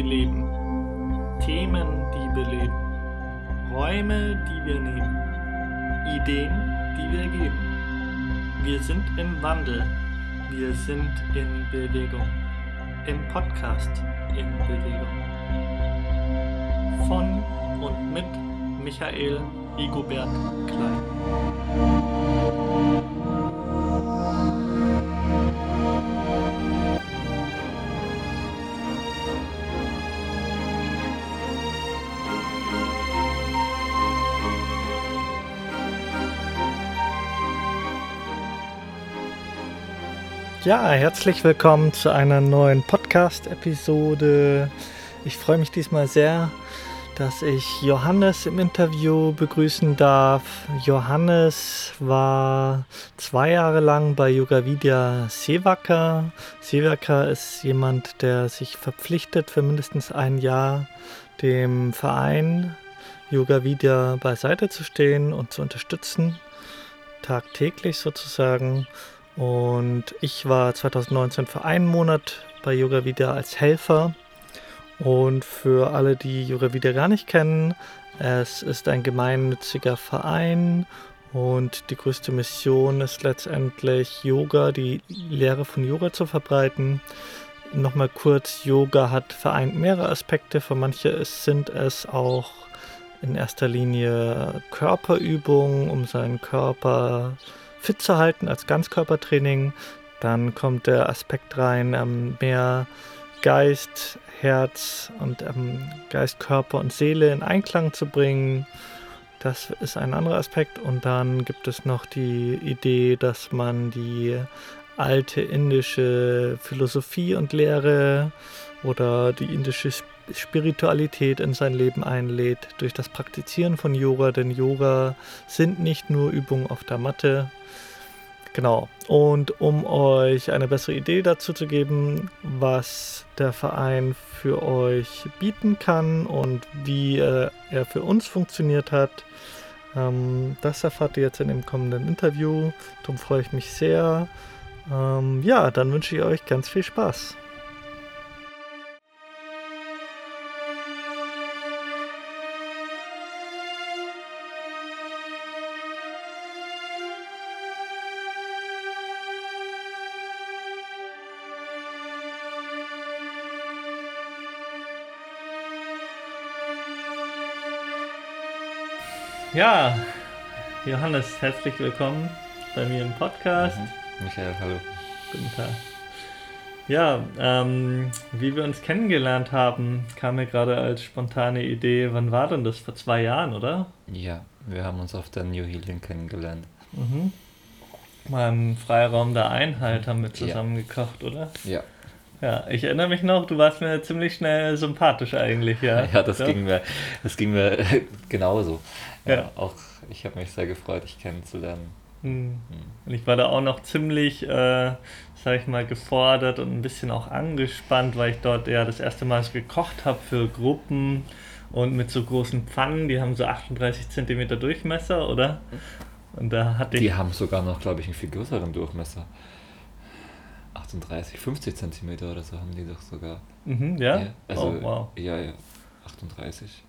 sie leben. Themen, die beleben. Räume, die wir nehmen. Ideen, die wir geben. Wir sind im Wandel. Wir sind in Bewegung. Im Podcast in Bewegung. Von und mit Michael Igobert Klein. Ja, herzlich willkommen zu einer neuen Podcast-Episode. Ich freue mich diesmal sehr, dass ich Johannes im Interview begrüßen darf. Johannes war zwei Jahre lang bei Yoga Vidya Sevaka. Sevaka ist jemand, der sich verpflichtet, für mindestens ein Jahr dem Verein Yoga Vidya beiseite zu stehen und zu unterstützen, tagtäglich sozusagen. Und ich war 2019 für einen Monat bei Yoga Vidya als Helfer. Und für alle, die Yoga Vidya gar nicht kennen, es ist ein gemeinnütziger Verein und die größte Mission ist letztendlich Yoga, die Lehre von Yoga zu verbreiten. Nochmal kurz, Yoga hat vereint mehrere Aspekte. Für manche sind es auch in erster Linie Körperübungen, um seinen Körper zu fit zu halten als Ganzkörpertraining. Dann kommt der Aspekt rein, ähm, mehr Geist, Herz und ähm, Geist, Körper und Seele in Einklang zu bringen. Das ist ein anderer Aspekt. Und dann gibt es noch die Idee, dass man die alte indische Philosophie und Lehre oder die indische Spiritualität in sein Leben einlädt durch das Praktizieren von Yoga, denn Yoga sind nicht nur Übungen auf der Matte, Genau. Und um euch eine bessere Idee dazu zu geben, was der Verein für euch bieten kann und wie äh, er für uns funktioniert hat, ähm, das erfahrt ihr jetzt in dem kommenden Interview. Darum freue ich mich sehr. Ähm, ja, dann wünsche ich euch ganz viel Spaß. Ja, Johannes, herzlich willkommen bei mir im Podcast. Mhm. Michael, hallo. Guten Tag. Ja, ähm, wie wir uns kennengelernt haben, kam mir gerade als spontane Idee, wann war denn das? Vor zwei Jahren, oder? Ja, wir haben uns auf der New Healing kennengelernt. Mhm. Mal im Freiraum der Einheit haben wir zusammen ja. gekocht, oder? Ja. Ja, ich erinnere mich noch, du warst mir ziemlich schnell sympathisch eigentlich, ja. Ja, das, ja. Ging, mir, das ging mir genauso. Ja, ja. Auch ich habe mich sehr gefreut, dich kennenzulernen. Hm. Und ich war da auch noch ziemlich, äh, sag ich mal, gefordert und ein bisschen auch angespannt, weil ich dort ja das erste Mal gekocht habe für Gruppen und mit so großen Pfannen, die haben so 38 cm Durchmesser, oder? Und da hatte ich. Die haben sogar noch, glaube ich, einen viel größeren Durchmesser. 38, 50 cm oder so haben die doch sogar. Mhm, ja? ja also, oh, wow. Ja, ja, 38.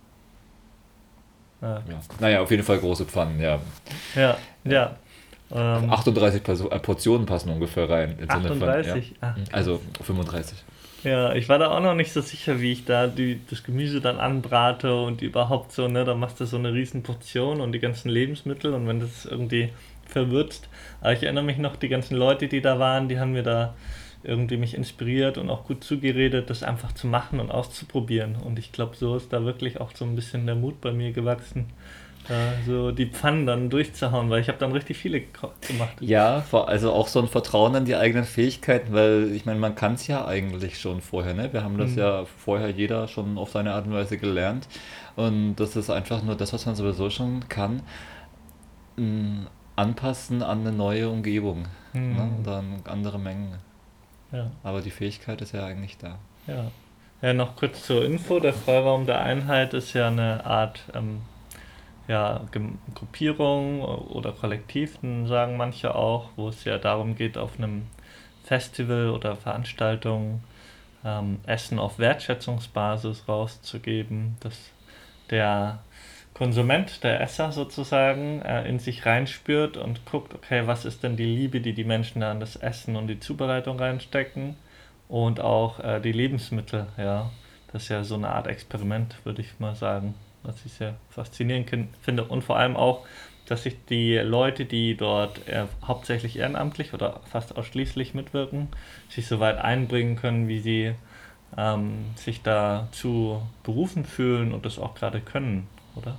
Ja. ja. Naja, auf jeden Fall große Pfannen, ja. Ja, ja. Ähm, 38 äh, Portionen passen ungefähr rein. 38? Von, ja. Ach, also 35. Ja, ich war da auch noch nicht so sicher, wie ich da die, das Gemüse dann anbrate und überhaupt so, ne, da machst du so eine riesen Portion und die ganzen Lebensmittel und wenn das irgendwie verwürzt. Aber ich erinnere mich noch, die ganzen Leute, die da waren, die haben mir da irgendwie mich inspiriert und auch gut zugeredet, das einfach zu machen und auszuprobieren. Und ich glaube, so ist da wirklich auch so ein bisschen der Mut bei mir gewachsen, äh, so die Pfannen dann durchzuhauen, weil ich habe dann richtig viele gemacht. Ja, also auch so ein Vertrauen an die eigenen Fähigkeiten, weil ich meine, man kann es ja eigentlich schon vorher, ne? Wir haben das mhm. ja vorher jeder schon auf seine Art und Weise gelernt. Und das ist einfach nur das, was man sowieso schon kann. Hm, anpassen an eine neue Umgebung mhm. ne? und dann andere Mengen. Ja. Aber die Fähigkeit ist ja eigentlich da. Ja. Ja, noch kurz zur Info. Der Freiraum der Einheit ist ja eine Art ähm, ja, Gruppierung oder Kollektiv, sagen manche auch, wo es ja darum geht, auf einem Festival oder Veranstaltung ähm, Essen auf Wertschätzungsbasis rauszugeben, dass der Konsument, der Esser sozusagen, äh, in sich reinspürt und guckt, okay, was ist denn die Liebe, die die Menschen da an das Essen und die Zubereitung reinstecken und auch äh, die Lebensmittel, ja. Das ist ja so eine Art Experiment, würde ich mal sagen, was ich sehr faszinierend finde und vor allem auch, dass sich die Leute, die dort äh, hauptsächlich ehrenamtlich oder fast ausschließlich mitwirken, sich so weit einbringen können, wie sie ähm, sich dazu berufen fühlen und das auch gerade können, oder?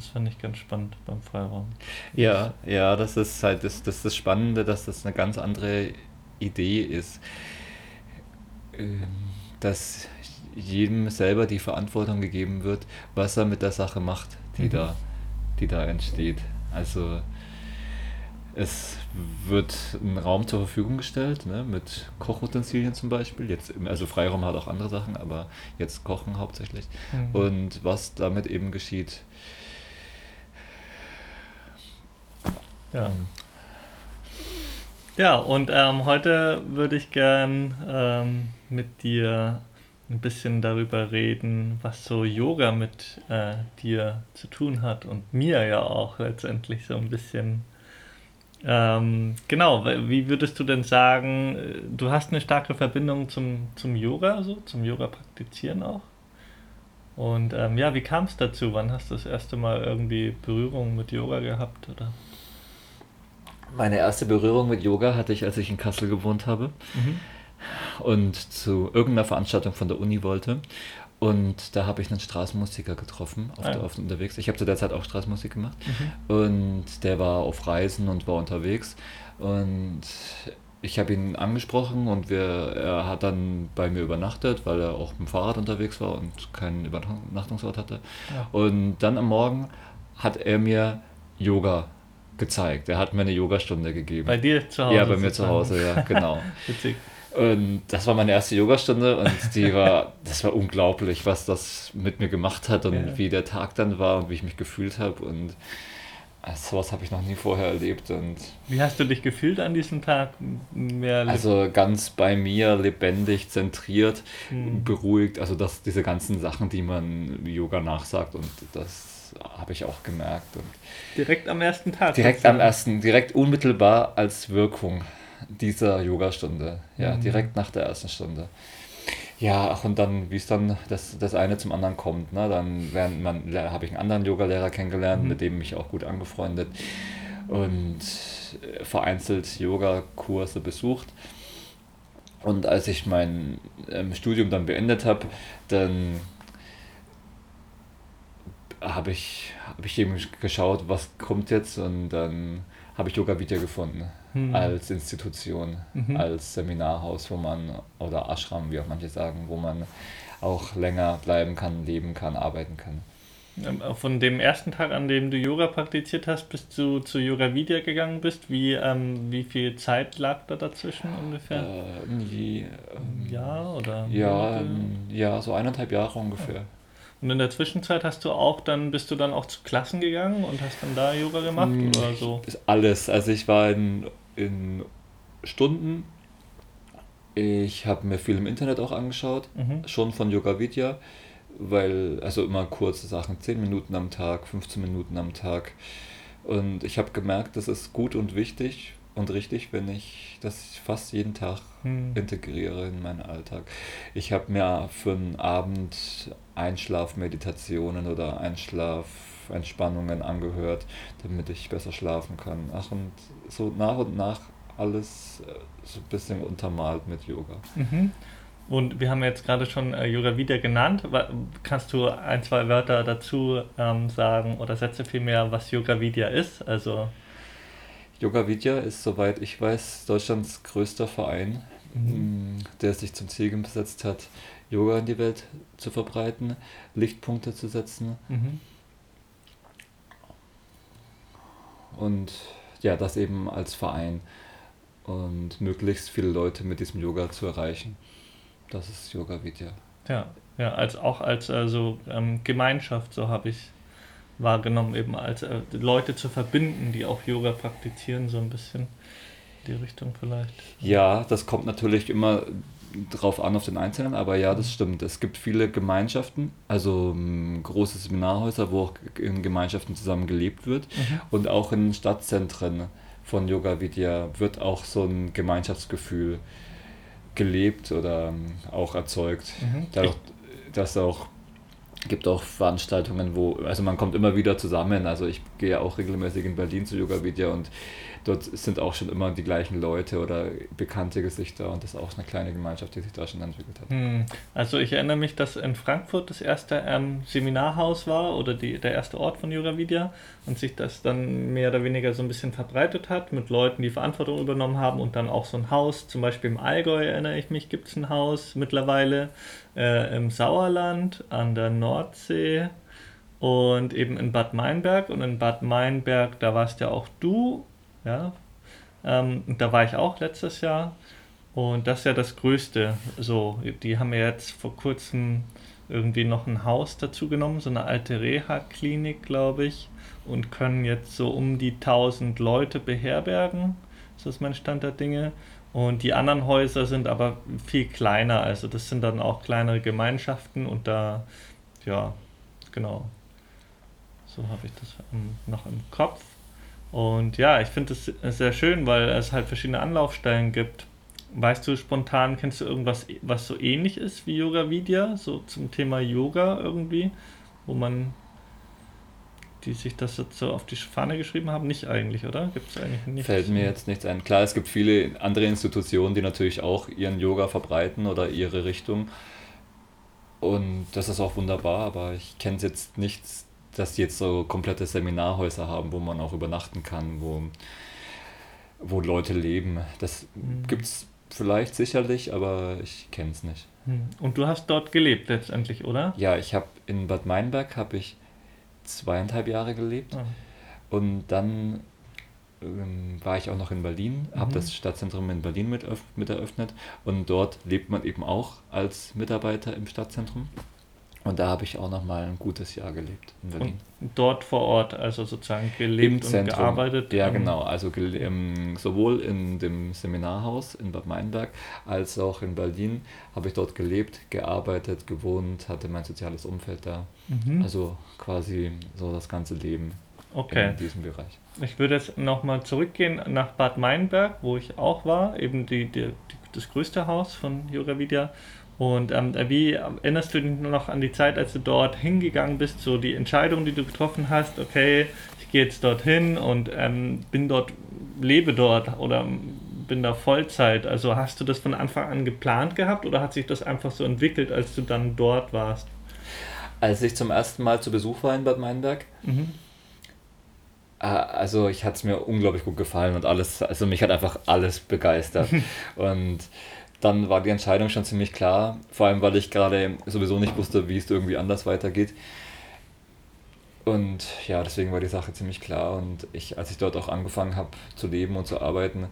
Das finde ich ganz spannend beim Freiraum. Ja, ja, das ist halt das, das, das Spannende, dass das eine ganz andere Idee ist. Ähm, dass jedem selber die Verantwortung gegeben wird, was er mit der Sache macht, die, mhm. da, die da entsteht. Also es wird ein Raum zur Verfügung gestellt, ne, mit Kochutensilien zum Beispiel. Jetzt, also Freiraum hat auch andere Sachen, aber jetzt Kochen hauptsächlich. Mhm. Und was damit eben geschieht. Ja. Ähm. Ja, und ähm, heute würde ich gern ähm, mit dir ein bisschen darüber reden, was so Yoga mit äh, dir zu tun hat und mir ja auch letztendlich so ein bisschen. Ähm, genau, wie würdest du denn sagen, äh, du hast eine starke Verbindung zum, zum Yoga, so, zum Yoga praktizieren auch? Und ähm, ja, wie kam es dazu? Wann hast du das erste Mal irgendwie Berührung mit Yoga gehabt? Oder? Meine erste Berührung mit Yoga hatte ich, als ich in Kassel gewohnt habe. Mhm und zu irgendeiner Veranstaltung von der Uni wollte. Und da habe ich einen Straßenmusiker getroffen, auf, ah, der, auf unterwegs. Ich habe zu der Zeit auch Straßenmusik gemacht. Mhm. Und der war auf Reisen und war unterwegs. Und ich habe ihn angesprochen und wir, er hat dann bei mir übernachtet, weil er auch mit dem Fahrrad unterwegs war und keinen Übernachtungsort hatte. Ja. Und dann am Morgen hat er mir Yoga gezeigt. Er hat mir eine Yogastunde gegeben. Bei dir zu Hause? Ja, bei mir zu Hause, ja, genau. Witzig. Und das war meine erste Yogastunde und die war, das war unglaublich, was das mit mir gemacht hat und ja. wie der Tag dann war und wie ich mich gefühlt habe. Und sowas habe ich noch nie vorher erlebt. Und wie hast du dich gefühlt an diesem Tag? Mehr also ganz bei mir, lebendig, zentriert, hm. beruhigt. Also das, diese ganzen Sachen, die man Yoga nachsagt und das habe ich auch gemerkt. Und direkt am ersten Tag? Direkt am ersten, direkt unmittelbar als Wirkung dieser Yogastunde. Ja, mhm. direkt nach der ersten Stunde. Ja, ach, und dann, wie es dann das, das eine zum anderen kommt, ne? dann habe ich einen anderen Yogalehrer kennengelernt, mhm. mit dem mich auch gut angefreundet und vereinzelt Yogakurse besucht. Und als ich mein ähm, Studium dann beendet habe, dann habe ich, hab ich eben geschaut, was kommt jetzt und dann habe ich Yoga Vidya gefunden hm. als Institution, mhm. als Seminarhaus, wo man, oder Ashram, wie auch manche sagen, wo man auch länger bleiben kann, leben kann, arbeiten kann. Ähm, von dem ersten Tag, an dem du Yoga praktiziert hast, bis du zu Yoga Vidya gegangen bist, wie, ähm, wie viel Zeit lag da dazwischen ungefähr? Äh, irgendwie, ähm, ja, oder? Ja, ja, so eineinhalb Jahre ungefähr. Ja. Und in der Zwischenzeit hast du auch dann, bist du dann auch zu Klassen gegangen und hast dann da Yoga gemacht hm, oder so? Alles. Also ich war in in Stunden. Ich habe mir viel im Internet auch angeschaut, mhm. schon von Yoga Vidya, weil, also immer kurze Sachen, 10 Minuten am Tag, 15 Minuten am Tag. Und ich habe gemerkt, das ist gut und wichtig und richtig, wenn ich das fast jeden Tag hm. integriere in meinen Alltag. Ich habe mir für einen Abend Einschlafmeditationen oder Einschlafentspannungen angehört, damit ich besser schlafen kann. Ach, und so nach und nach alles äh, so ein bisschen untermalt mit Yoga. Mhm. Und wir haben jetzt gerade schon äh, Yoga wieder genannt. Kannst du ein, zwei Wörter dazu ähm, sagen oder Sätze vielmehr, was Yoga Vidya ist? Also Yoga Vidya ist, soweit ich weiß, Deutschlands größter Verein, mhm. Mm, der sich zum Ziel gesetzt hat, Yoga in die Welt zu verbreiten, Lichtpunkte zu setzen. Mhm. Und ja, das eben als Verein und möglichst viele Leute mit diesem Yoga zu erreichen. Das ist Yoga Vidya. Ja, ja, als auch als also ähm, Gemeinschaft, so habe ich wahrgenommen, eben als äh, Leute zu verbinden, die auch Yoga praktizieren, so ein bisschen. die Richtung vielleicht. Ja, das kommt natürlich immer drauf an auf den Einzelnen, aber ja, das stimmt. Es gibt viele Gemeinschaften, also um, große Seminarhäuser, wo auch in Gemeinschaften zusammen gelebt wird Mhm. und auch in Stadtzentren von Yoga Vidya wird auch so ein Gemeinschaftsgefühl gelebt oder ähm, auch erzeugt. Mhm. Dadurch, dass auch gibt auch Veranstaltungen, wo, also man kommt immer wieder zusammen. Also ich gehe auch regelmäßig in Berlin zu Yoga Vidya und dort sind auch schon immer die gleichen Leute oder bekannte Gesichter und das ist auch eine kleine Gemeinschaft, die sich da schon entwickelt hat. Hm. Also ich erinnere mich, dass in Frankfurt das erste ähm, Seminarhaus war oder die, der erste Ort von Yoga Vidya und sich das dann mehr oder weniger so ein bisschen verbreitet hat mit Leuten, die Verantwortung übernommen haben und dann auch so ein Haus, zum Beispiel im Allgäu erinnere ich mich, gibt es ein Haus mittlerweile, äh, im Sauerland an der Nordsee und eben in Bad Meinberg und in Bad Meinberg, da warst ja auch du, ja, ähm, da war ich auch letztes Jahr und das ist ja das Größte. So, die haben ja jetzt vor kurzem irgendwie noch ein Haus dazu genommen, so eine alte Reha-Klinik, glaube ich, und können jetzt so um die 1000 Leute beherbergen. So ist mein Stand der Dinge. Und die anderen Häuser sind aber viel kleiner. Also das sind dann auch kleinere Gemeinschaften und da, ja, genau. So habe ich das ähm, noch im Kopf. Und ja, ich finde es sehr schön, weil es halt verschiedene Anlaufstellen gibt. Weißt du spontan, kennst du irgendwas, was so ähnlich ist wie Yoga Vidya, so zum Thema Yoga irgendwie, wo man, die sich das jetzt so auf die Fahne geschrieben haben? Nicht eigentlich, oder? Gibt es eigentlich nicht? Fällt mir jetzt nichts ein. Klar, es gibt viele andere Institutionen, die natürlich auch ihren Yoga verbreiten oder ihre Richtung. Und das ist auch wunderbar, aber ich kenne es jetzt nicht, dass die jetzt so komplette Seminarhäuser haben, wo man auch übernachten kann, wo, wo Leute leben. Das Mhm. gibt es vielleicht sicherlich, aber ich kenne es nicht. Hm. Und du hast dort gelebt letztendlich, oder? Ja, ich habe in Bad Meinberg habe ich zweieinhalb Jahre gelebt. Ah. Und dann ähm, war ich auch noch in Berlin, habe Mhm. das Stadtzentrum in Berlin mit, mit eröffnet und dort lebt man eben auch als Mitarbeiter im Stadtzentrum. Und da habe ich auch noch mal ein gutes Jahr gelebt in Berlin. Und dort vor Ort, also sozusagen gelebt und gearbeitet. Ja, genau. Also ähm, sowohl in dem Seminarhaus in Bad Meinberg als auch in Berlin habe ich dort gelebt, gearbeitet, gewohnt, hatte mein soziales Umfeld da. Mhm. Also quasi so das ganze Leben okay. in diesem Bereich. Ich würde jetzt nochmal zurückgehen nach Bad Meinberg, wo ich auch war, eben die, die, die, das größte Haus von Yoga Vidya. Und ähm, wie erinnerst du dich nur noch an die Zeit, als du dort hingegangen bist, so die Entscheidung, die du getroffen hast, okay, ich gehe jetzt dorthin und ähm, bin dort, lebe dort oder bin da Vollzeit. Also hast du das von Anfang an geplant gehabt oder hat sich das einfach so entwickelt, als du dann dort warst? Als ich zum ersten Mal zu Besuch war in Bad Meinberg, Mhm. äh, also ich hat es mir unglaublich gut gefallen und alles, also mich hat einfach alles begeistert. und dann war die Entscheidung schon ziemlich klar, vor allem weil ich gerade sowieso nicht wusste, wie es irgendwie anders weitergeht. Und ja, deswegen war die Sache ziemlich klar. Und ich, als ich dort auch angefangen habe zu leben und zu arbeiten,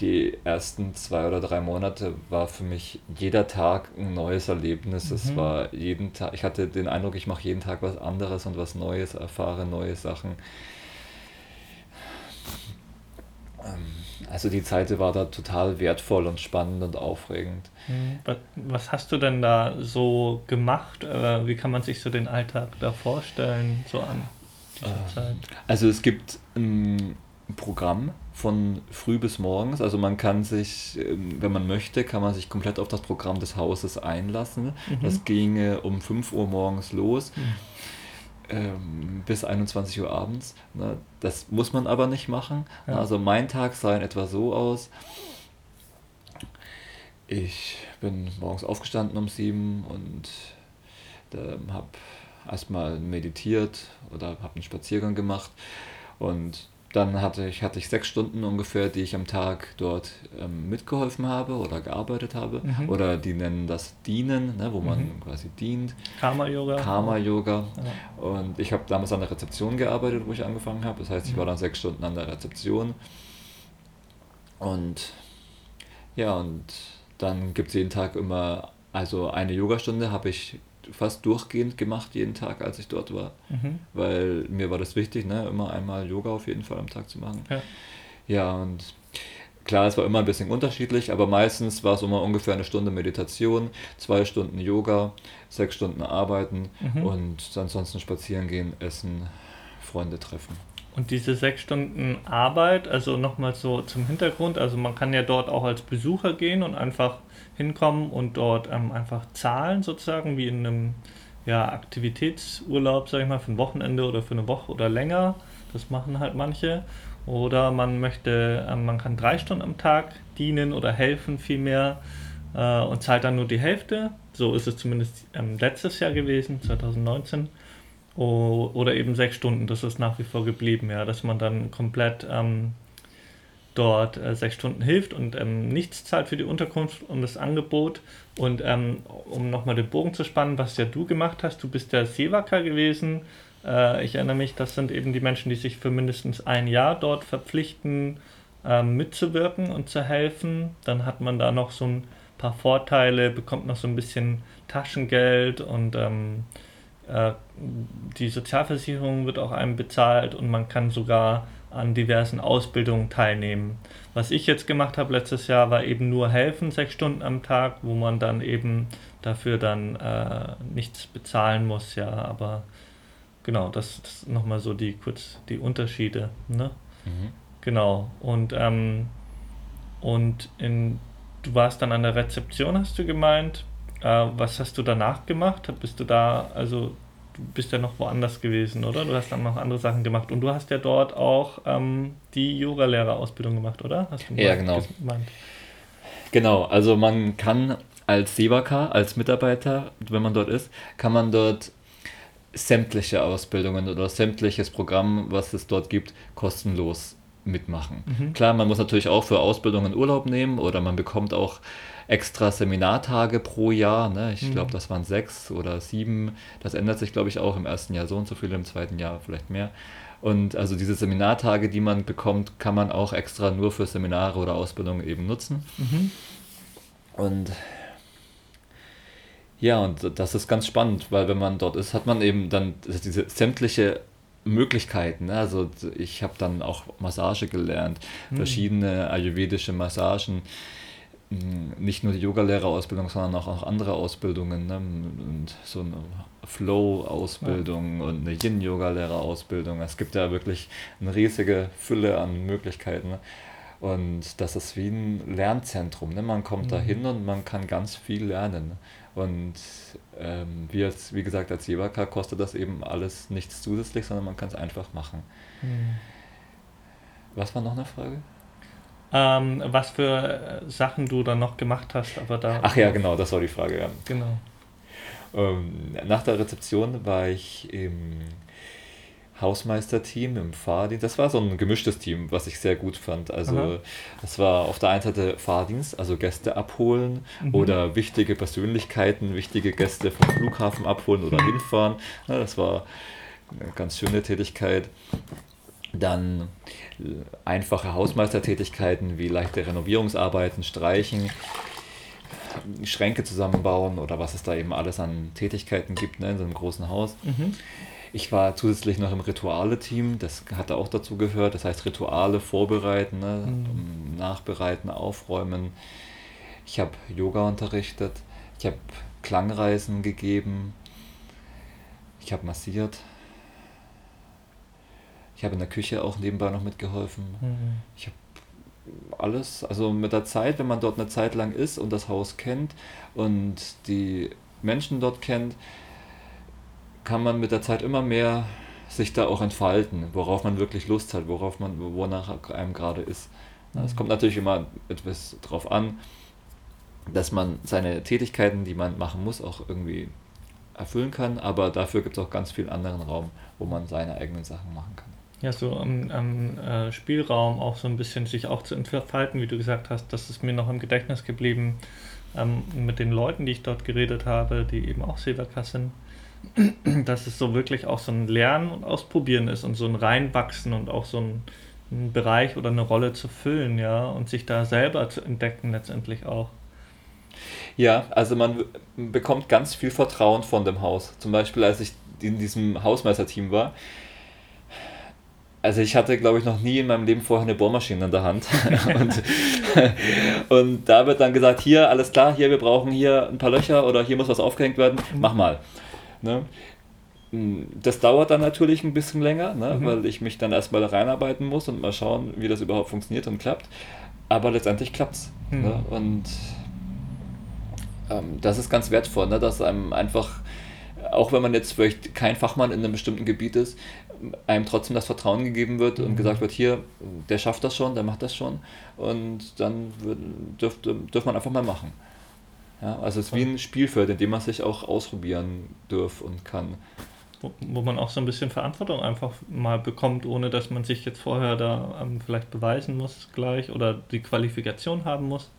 die ersten zwei oder drei Monate war für mich jeder Tag ein neues Erlebnis. Es Mhm. war jeden Tag, ich hatte den Eindruck, ich mache jeden Tag was anderes und was Neues, erfahre neue Sachen. Ähm, Also die Zeit war da total wertvoll und spannend und aufregend. Was, was hast du denn da so gemacht? Äh, Wie kann man sich so den Alltag da vorstellen, so an dieser Ähm, Zeit? Also es gibt ein Programm von früh bis morgens. Also man kann sich, ähm, wenn man möchte, kann man sich komplett auf das Programm des Hauses einlassen. Mhm. Das ginge um 5 Uhr morgens los Mhm. Ähm, bis 21 Uhr abends. Ne? Das muss man aber nicht machen. Ja. Also mein Tag sah in etwa so aus. Ich bin morgens aufgestanden um sieben und ähm, habe erstmal meditiert oder habe einen Spaziergang gemacht und dann hatte ich, hatte ich sechs Stunden ungefähr, die ich am Tag dort ähm, mitgeholfen habe oder gearbeitet habe. Mhm. Oder die nennen das Dienen, ne, wo man Mhm. quasi dient. Karma-Yoga? Karma-Yoga. Ja. Und ich habe damals an der Rezeption gearbeitet, wo ich angefangen habe. Das heißt, ich Mhm. war dann sechs Stunden an der Rezeption. Und ja, und dann gibt es jeden Tag immer, also eine Yogastunde habe ich fast durchgehend gemacht, jeden Tag, als ich dort war. Mhm. Weil mir war das wichtig, ne, immer einmal Yoga auf jeden Fall am Tag zu machen. Ja. Ja, und klar, es war immer ein bisschen unterschiedlich, aber meistens war es immer ungefähr eine Stunde Meditation, zwei Stunden Yoga, sechs Stunden Arbeiten mhm. und ansonsten spazieren gehen, essen, Freunde treffen. Und diese sechs Stunden Arbeit, also nochmal so zum Hintergrund, also man kann ja dort auch als Besucher gehen und einfach hinkommen und dort ähm, einfach zahlen, sozusagen, wie in einem ja, Aktivitätsurlaub, sag ich mal, für ein Wochenende oder für eine Woche oder länger. Das machen halt manche. Oder man möchte, äh, man kann drei Stunden am Tag dienen oder helfen vielmehr äh, und zahlt dann nur die Hälfte. So ist es zumindest ähm, letztes Jahr gewesen, 2019. O oder eben sechs Stunden, das ist nach wie vor geblieben, ja, dass man dann komplett ähm, dort äh, sechs Stunden hilft und ähm, nichts zahlt für die Unterkunft und das Angebot. Und ähm, um nochmal den Bogen zu spannen, was ja du gemacht hast, du bist der Seewaka gewesen äh, ich erinnere mich, das sind eben die Menschen, die sich für mindestens ein Jahr dort verpflichten, äh, mitzuwirken und zu helfen. Dann hat man da noch so ein paar Vorteile, bekommt noch so ein bisschen Taschengeld und ähm, äh, die Sozialversicherung wird auch einem bezahlt und man kann sogar an diversen Ausbildungen teilnehmen. Was ich jetzt gemacht habe letztes Jahr war eben nur helfen, sechs Stunden am Tag, wo man dann eben dafür dann äh, nichts bezahlen muss, ja, aber genau, das, das nochmal so die kurz die Unterschiede. Ne? Mhm. Genau. Und, ähm, und in, du warst dann an der Rezeption, hast du gemeint. Äh, was hast du danach gemacht? Bist du da, also du bist ja noch woanders gewesen, oder? Du hast dann noch andere Sachen gemacht. Und du hast ja dort auch ähm, die Yoga-Lehrerausbildung gemacht, oder? ja, genau. Gemeint? Genau, also man kann als Sebaka, als Mitarbeiter, wenn man dort ist, kann man dort sämtliche Ausbildungen oder sämtliches Programm, was es dort gibt, kostenlos mitmachen. Mhm. Klar, man muss natürlich auch für Ausbildungen Urlaub nehmen oder man bekommt auch extra Seminartage pro Jahr. Ne? Ich mhm. glaube, das waren sechs oder sieben. Das ändert sich, glaube ich, auch im ersten Jahr so und so viel, im zweiten Jahr vielleicht mehr. Und also diese Seminartage, die man bekommt, kann man auch extra nur für Seminare oder Ausbildungen eben nutzen. Mhm. Und ja, und das ist ganz spannend, weil wenn man dort ist, hat man eben dann diese sämtliche Möglichkeiten. Ne? Also ich habe dann auch Massage gelernt, mhm. verschiedene ayurvedische Massagen, nicht nur die Yogalehrerausbildung, sondern auch, auch andere Ausbildungen. Ne? Und so eine Flow-Ausbildung ja. und eine Yin-Yoga-Lehrerausbildung. Es gibt ja wirklich eine riesige Fülle an Möglichkeiten. Ne? Und das ist wie ein Lernzentrum. Ne? Man kommt mhm. da hin und man kann ganz viel lernen. Und ähm, wie, als, wie gesagt, als Jebaka kostet das eben alles nichts zusätzlich, sondern man kann es einfach machen. Mhm. Was war noch eine Frage? Ähm, was für Sachen du dann noch gemacht hast, aber da. Ach ja, genau, das war die Frage. Ja. Genau. Ähm, nach der Rezeption war ich im Hausmeisterteam im Fahrdienst. Das war so ein gemischtes Team, was ich sehr gut fand. Also es war auf der einen Seite Fahrdienst, also Gäste abholen mhm. oder wichtige Persönlichkeiten, wichtige Gäste vom Flughafen abholen oder mhm. hinfahren. Ja, das war eine ganz schöne Tätigkeit. Dann einfache Hausmeistertätigkeiten wie leichte Renovierungsarbeiten, Streichen, Schränke zusammenbauen oder was es da eben alles an Tätigkeiten gibt ne, in so einem großen Haus. Mhm. Ich war zusätzlich noch im Rituale-Team, das hatte auch dazu gehört. Das heißt, Rituale vorbereiten, ne? mhm. nachbereiten, aufräumen. Ich habe Yoga unterrichtet, ich habe Klangreisen gegeben, ich habe massiert. Ich habe in der Küche auch nebenbei noch mitgeholfen. Mhm. Ich habe alles, also mit der Zeit, wenn man dort eine Zeit lang ist und das Haus kennt und die Menschen dort kennt, kann man mit der Zeit immer mehr sich da auch entfalten, worauf man wirklich Lust hat, worauf man, wonach einem gerade ist. Es kommt natürlich immer etwas drauf an, dass man seine Tätigkeiten, die man machen muss, auch irgendwie erfüllen kann, aber dafür gibt es auch ganz viel anderen Raum, wo man seine eigenen Sachen machen kann. Ja, so am, am äh, Spielraum auch so ein bisschen sich auch zu entfalten, wie du gesagt hast, das ist mir noch im Gedächtnis geblieben ähm, mit den Leuten, die ich dort geredet habe, die eben auch Silverka sind dass es so wirklich auch so ein Lernen und Ausprobieren ist und so ein Reinwachsen und auch so ein, ein Bereich oder eine Rolle zu füllen, ja, und sich da selber zu entdecken letztendlich auch. Ja, also man bekommt ganz viel Vertrauen von dem Haus. Zum Beispiel, als ich in diesem Hausmeisterteam war, Also ich hatte, glaube ich, noch nie in meinem Leben vorher eine Bohrmaschine in der Hand. und, und da wird dann gesagt, hier, alles klar, hier, wir brauchen hier ein paar Löcher oder hier muss was aufgehängt werden, mach mal. Ne? Das dauert dann natürlich ein bisschen länger, ne? Mhm. weil ich mich dann erstmal reinarbeiten muss und mal schauen, wie das überhaupt funktioniert und klappt. Aber letztendlich klappt es. Mhm. Ne? Und ähm, das ist ganz wertvoll, ne? dass einem einfach, auch wenn man jetzt vielleicht kein Fachmann in einem bestimmten Gebiet ist, einem trotzdem das Vertrauen gegeben wird und mhm. gesagt wird, hier, der schafft das schon, der macht das schon und dann dürfte, dürft man einfach mal machen. Ja, also es ist wie ein Spielfeld, in dem man sich auch ausprobieren darf und kann. Wo, wo, man auch so ein bisschen Verantwortung einfach mal bekommt, ohne dass man sich jetzt vorher da ähm, vielleicht beweisen muss gleich oder die Qualifikation haben muss.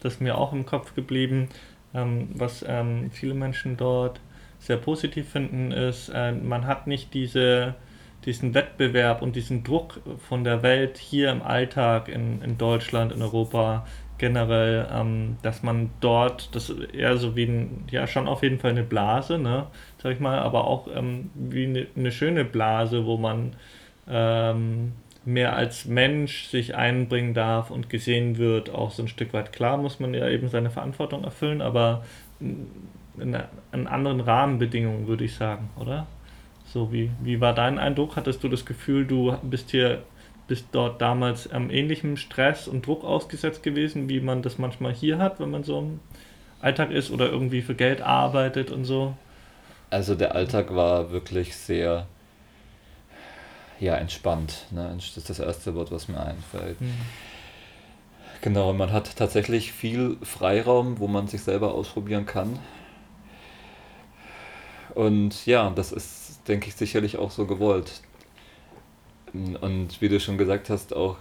Das ist mir auch im Kopf geblieben. Ähm, was ähm, viele Menschen dort sehr positiv finden, ist, äh, man hat nicht diese diesen Wettbewerb und diesen Druck von der Welt hier im Alltag in, in Deutschland, in Europa generell, ähm, dass man dort, das eher so wie ein, ja schon auf jeden Fall eine Blase, ne, sag ich mal, aber auch ähm, wie eine, eine, schöne Blase, wo man ähm, mehr als Mensch sich einbringen darf und gesehen wird, auch so ein Stück weit. Klar muss man ja eben seine Verantwortung erfüllen, aber in, in anderen Rahmenbedingungen, würde ich sagen, oder? So, wie, wie war dein Eindruck? Hattest du das Gefühl, du bist hier bist dort damals am ähnlichen Stress und Druck ausgesetzt gewesen, wie man das manchmal hier hat, wenn man so im Alltag ist oder irgendwie für Geld arbeitet und so? Also der Alltag war wirklich sehr ja, entspannt. Ne? Das ist das erste Wort, was mir einfällt. Mhm. Genau, man hat tatsächlich viel Freiraum, wo man sich selber ausprobieren kann. Und ja, das ist denke ich, sicherlich auch so gewollt. Und wie du schon gesagt hast, auch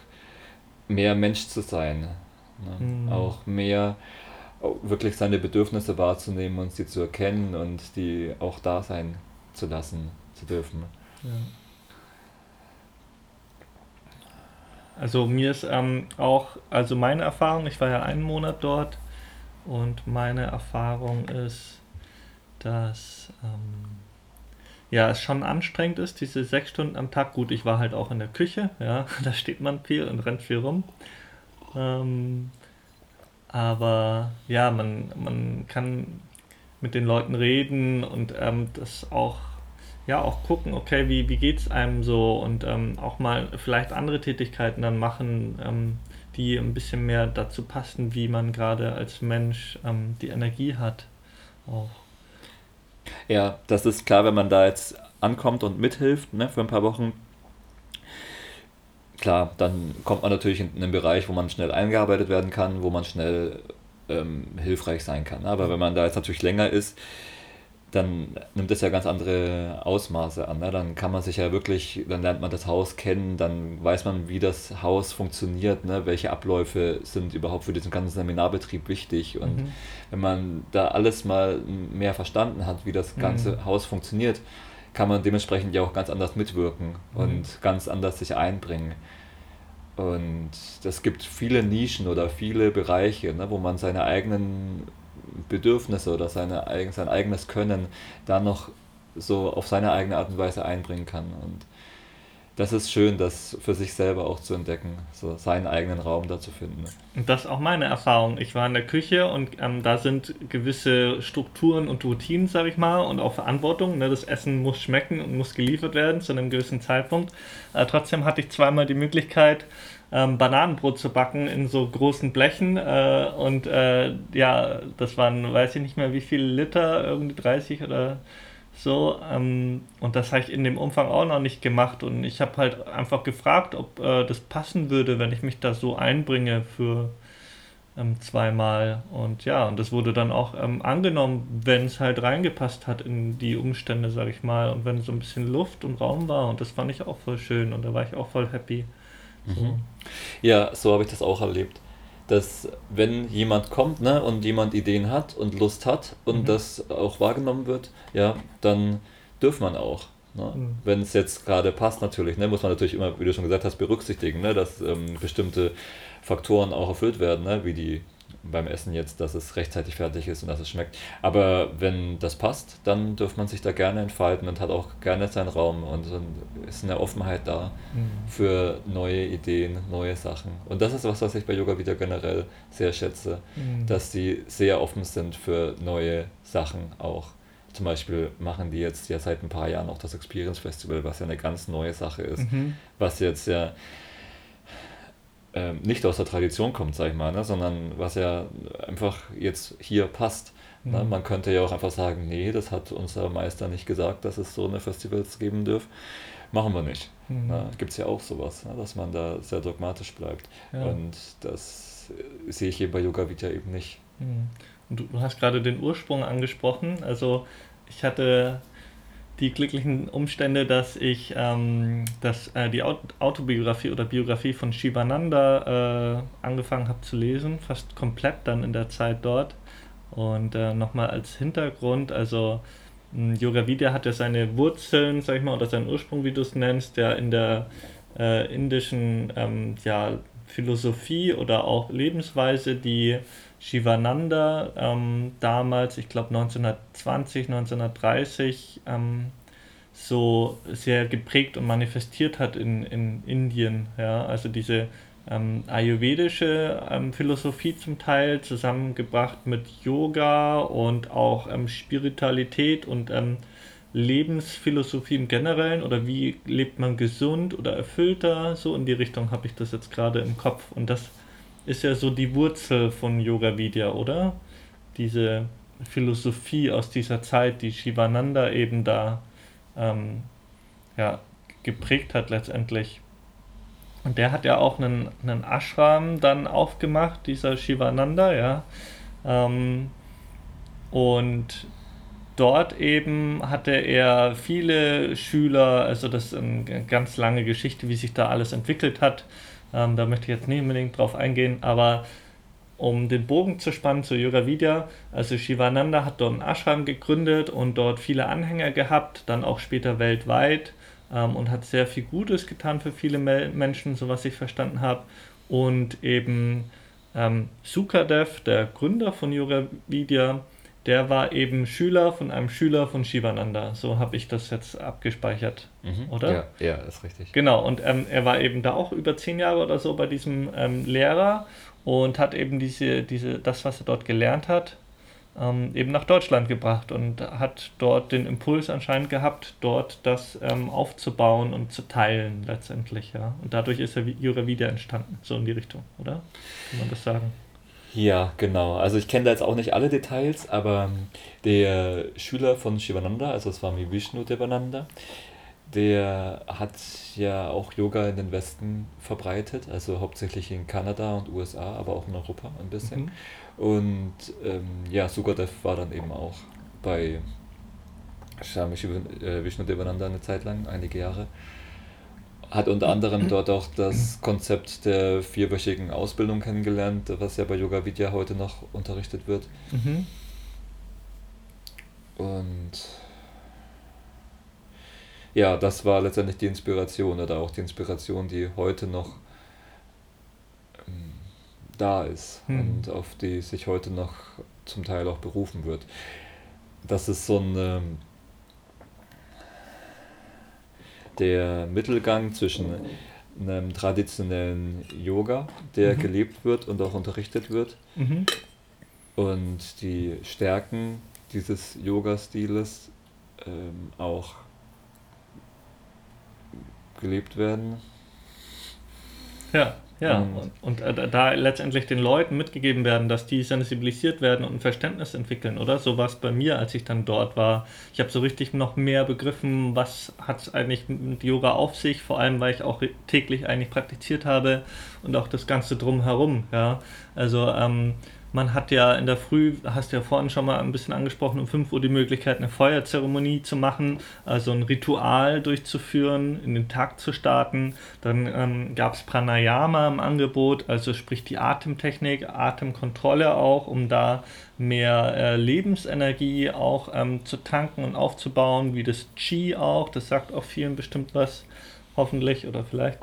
mehr Mensch zu sein. Ne? Mhm. Auch mehr wirklich seine Bedürfnisse wahrzunehmen und sie zu erkennen und die auch da sein zu lassen zu dürfen. Ja. Also mir ist ähm, auch, also meine Erfahrung, ich war ja einen Monat dort und meine Erfahrung ist, dass ähm, ja, es schon anstrengend ist, diese sechs Stunden am Tag. Gut, ich war halt auch in der Küche, ja, da steht man viel und rennt viel rum. Ähm, aber ja, man, man kann mit den Leuten reden und ähm, das auch, ja, auch gucken, okay, wie, wie geht es einem so und ähm, auch mal vielleicht andere Tätigkeiten dann machen, ähm, die ein bisschen mehr dazu passen, wie man gerade als Mensch ähm, die Energie hat. Auch. Ja, das ist klar, wenn man da jetzt ankommt und mithilft ne, für ein paar Wochen. Klar, dann kommt man natürlich in einen Bereich, wo man schnell eingearbeitet werden kann, wo man schnell ähm, hilfreich sein kann. Aber wenn man da jetzt natürlich länger ist, dann nimmt es ja ganz andere Ausmaße an. Ne? Dann kann man sich ja wirklich, dann lernt man das Haus kennen, dann weiß man, wie das Haus funktioniert, ne? welche Abläufe sind überhaupt für diesen ganzen Seminarbetrieb wichtig. Und mhm. wenn man da alles mal mehr verstanden hat, wie das ganze mhm. Haus funktioniert, kann man dementsprechend ja auch ganz anders mitwirken mhm. und ganz anders sich einbringen. Und es gibt viele Nischen oder viele Bereiche, ne, wo man seine eigenen Bedürfnisse oder seine, sein eigenes Können da noch so auf seine eigene Art und Weise einbringen kann. Und das ist schön, das für sich selber auch zu entdecken, so seinen eigenen Raum da zu finden. Und das ist auch meine Erfahrung. Ich war in der Küche und ähm, da sind gewisse Strukturen und Routinen, sage ich mal, und auch Verantwortung. Ne? Das Essen muss schmecken und muss geliefert werden zu einem gewissen Zeitpunkt. Äh, trotzdem hatte ich zweimal die Möglichkeit, ähm, Bananenbrot zu backen in so großen Blechen. Äh, und äh, ja, das waren, weiß ich nicht mehr wie viele Liter, irgendwie 30 oder so. Ähm, und das habe ich in dem Umfang auch noch nicht gemacht. Und ich habe halt einfach gefragt, ob äh, das passen würde, wenn ich mich da so einbringe für ähm, zweimal. Und ja, und das wurde dann auch ähm, angenommen, wenn es halt reingepasst hat in die Umstände, sag ich mal. Und wenn so ein bisschen Luft und Raum war. Und das fand ich auch voll schön. Und da war ich auch voll happy. Mhm. Ja, so habe ich das auch erlebt. Dass wenn jemand kommt ne, und jemand Ideen hat und Lust hat und mhm. das auch wahrgenommen wird, ja, dann dürfen man auch. Ne? Mhm. Wenn es jetzt gerade passt, natürlich, ne, muss man natürlich immer, wie du schon gesagt hast, berücksichtigen, ne, dass ähm, bestimmte Faktoren auch erfüllt werden, ne, wie die beim Essen jetzt, dass es rechtzeitig fertig ist und dass es schmeckt. Aber wenn das passt, dann dürfte man sich da gerne entfalten und hat auch gerne seinen Raum und ist eine Offenheit da mhm. für neue Ideen, neue Sachen. Und das ist was, was ich bei Yoga wieder generell sehr schätze, mhm. dass die sehr offen sind für neue Sachen auch. Zum Beispiel machen die jetzt ja seit ein paar Jahren auch das Experience Festival, was ja eine ganz neue Sache ist, mhm. was jetzt ja ähm, nicht aus der Tradition kommt, sag ich mal, ne, sondern was ja einfach jetzt hier passt. Ne? Mhm. Man könnte ja auch einfach sagen, nee, das hat unser Meister nicht gesagt, dass es so eine Festivals geben dürfe. Machen wir nicht. Mhm. Ne? Gibt es ja auch sowas, ne? dass man da sehr dogmatisch bleibt. Ja. Und das äh, sehe ich hier bei Yoga Vidya eben nicht. Mhm. Und du hast gerade den Ursprung angesprochen. Also ich hatte die glücklichen Umstände, dass ich ähm, das, äh, die Autobiografie oder Biografie von Shivananda äh, angefangen habe zu lesen, fast komplett dann in der Zeit dort. Und äh, nochmal als Hintergrund, also hm, Yoga Vidya hat ja seine Wurzeln, sag ich mal, oder seinen Ursprung, wie du es nennst, ja in der äh, indischen ähm, ja, Philosophie oder auch Lebensweise, die Shivananda ähm, damals, ich glaube 1920, 1930, ähm, so sehr geprägt und manifestiert hat in, in Indien. Ja? Also diese ähm, ayurvedische ähm, Philosophie zum Teil zusammengebracht mit Yoga und auch ähm, Spiritualität und ähm, Lebensphilosophie im Generellen oder wie lebt man gesund oder erfüllter, so in die Richtung habe ich das jetzt gerade im Kopf und das ist ja so die Wurzel von Yoga Vidya, oder? Diese Philosophie aus dieser Zeit, die Shivananda eben da ähm, ja, geprägt hat letztendlich. Und der hat ja auch einen, einen Ashram dann aufgemacht, dieser Shivananda, ja. Ähm, und dort eben hatte er viele Schüler, also das ist eine ganz lange Geschichte, wie sich da alles entwickelt hat. Ähm, da möchte ich jetzt nicht unbedingt drauf eingehen, aber um den Bogen zu spannen zu Yoga Vidya, also Shivananda hat dort einen Ashram gegründet und dort viele Anhänger gehabt, dann auch später weltweit ähm, und hat sehr viel Gutes getan für viele Menschen, so was ich verstanden habe. Und eben ähm, Sukadev, der Gründer von Yoga Vidya, der war eben Schüler von einem Schüler von Shivananda. So habe ich das jetzt abgespeichert, mhm. oder? Ja, ja, ist richtig. Genau, und ähm, er war eben da auch über zehn Jahre oder so bei diesem ähm, Lehrer und hat eben diese, diese, das, was er dort gelernt hat, ähm, eben nach Deutschland gebracht und hat dort den Impuls anscheinend gehabt, dort das ähm, aufzubauen und zu teilen letztendlich, ja. Und dadurch ist er Jura wieder entstanden, so in die Richtung, oder? Kann man das sagen? Ja, genau. Also ich kenne da jetzt auch nicht alle Details, aber der Schüler von Shivananda, also Swami Vishnu Devananda, der hat ja auch Yoga in den Westen verbreitet, also hauptsächlich in Kanada und USA, aber auch in Europa ein bisschen. Mhm. Und ähm, ja, Sukadev war dann eben auch bei Swami äh, Vishnu Devananda eine Zeit lang, einige Jahre hat unter anderem dort auch das Konzept der vierwöchigen Ausbildung kennengelernt, was ja bei Yoga Vidya heute noch unterrichtet wird. Mhm. Und ja, das war letztendlich die Inspiration oder auch die Inspiration, die heute noch ähm, da ist mhm. und auf die sich heute noch zum Teil auch berufen wird. Das ist so ein der Mittelgang zwischen einem traditionellen Yoga, der mhm. gelebt wird und auch unterrichtet wird, mhm. und die Stärken dieses Yoga-Stiles ähm, auch gelebt werden. Ja. Ja, und, und, und äh, da letztendlich den Leuten mitgegeben werden, dass die sensibilisiert werden und ein Verständnis entwickeln, oder? So war es bei mir, als ich dann dort war. Ich habe so richtig noch mehr begriffen, was hat es eigentlich mit Yoga auf sich, vor allem weil ich auch täglich eigentlich praktiziert habe und auch das Ganze drumherum, ja. Also, ähm, man hat ja in der Früh, hast du ja vorhin schon mal ein bisschen angesprochen, um 5 Uhr die Möglichkeit, eine Feuerzeremonie zu machen, also ein Ritual durchzuführen, in den Tag zu starten. Dann ähm, gab es Pranayama im Angebot, also sprich die Atemtechnik, Atemkontrolle auch, um da mehr äh, Lebensenergie auch ähm, zu tanken und aufzubauen, wie das Qi auch. Das sagt auch vielen bestimmt was, hoffentlich oder vielleicht.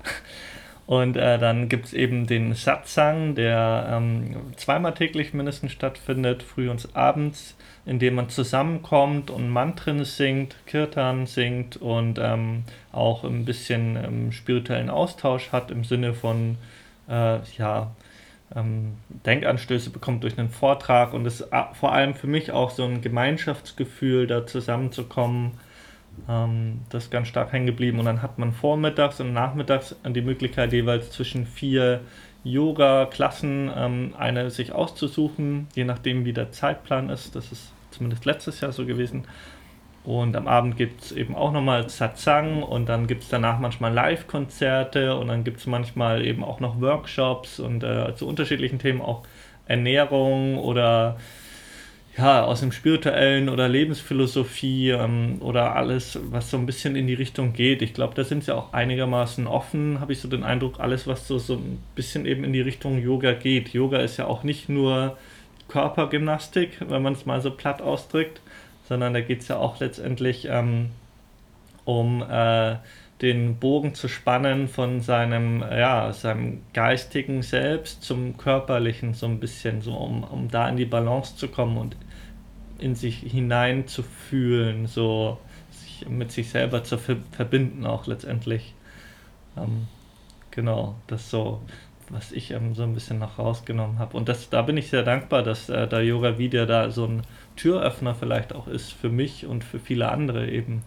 Und äh, dann gibt es eben den Satsang, der ähm, zweimal täglich mindestens stattfindet, früh und abends, in dem man zusammenkommt und Mantren singt, Kirtan singt und ähm, auch ein bisschen ähm, spirituellen Austausch hat im Sinne von, äh, ja, ähm, Denkanstöße bekommt durch einen Vortrag. Und es ist vor allem für mich auch so ein Gemeinschaftsgefühl, da zusammenzukommen ähm, das ist ganz stark hängen geblieben. Und dann hat man vormittags und nachmittags die Möglichkeit, jeweils zwischen vier Yoga-Klassen ähm, eine sich auszusuchen, je nachdem, wie der Zeitplan ist. Das ist zumindest letztes Jahr so gewesen. Und am Abend gibt es eben auch nochmal Satsang und dann gibt es danach manchmal Live-Konzerte und dann gibt es manchmal eben auch noch Workshops und äh, zu unterschiedlichen Themen auch Ernährung oder ja, aus dem spirituellen oder Lebensphilosophie ähm, oder alles, was so ein bisschen in die Richtung geht. Ich glaube, da sind sie auch einigermaßen offen, habe ich so den Eindruck, alles, was so, so ein bisschen eben in die Richtung Yoga geht. Yoga ist ja auch nicht nur Körpergymnastik, wenn man es mal so platt ausdrückt, sondern da geht es ja auch letztendlich ähm, um äh, den Bogen zu spannen von seinem, ja, seinem geistigen Selbst zum körperlichen so ein bisschen, so um, um da in die Balance zu kommen und in sich hinein zu fühlen, so sich mit sich selber zu verbinden auch letztendlich. Ähm, genau, das so, was ich ähm, so ein bisschen noch rausgenommen habe. Und das, da bin ich sehr dankbar, dass äh, der Yoga Vidya da so ein Türöffner vielleicht auch ist für mich und für viele andere eben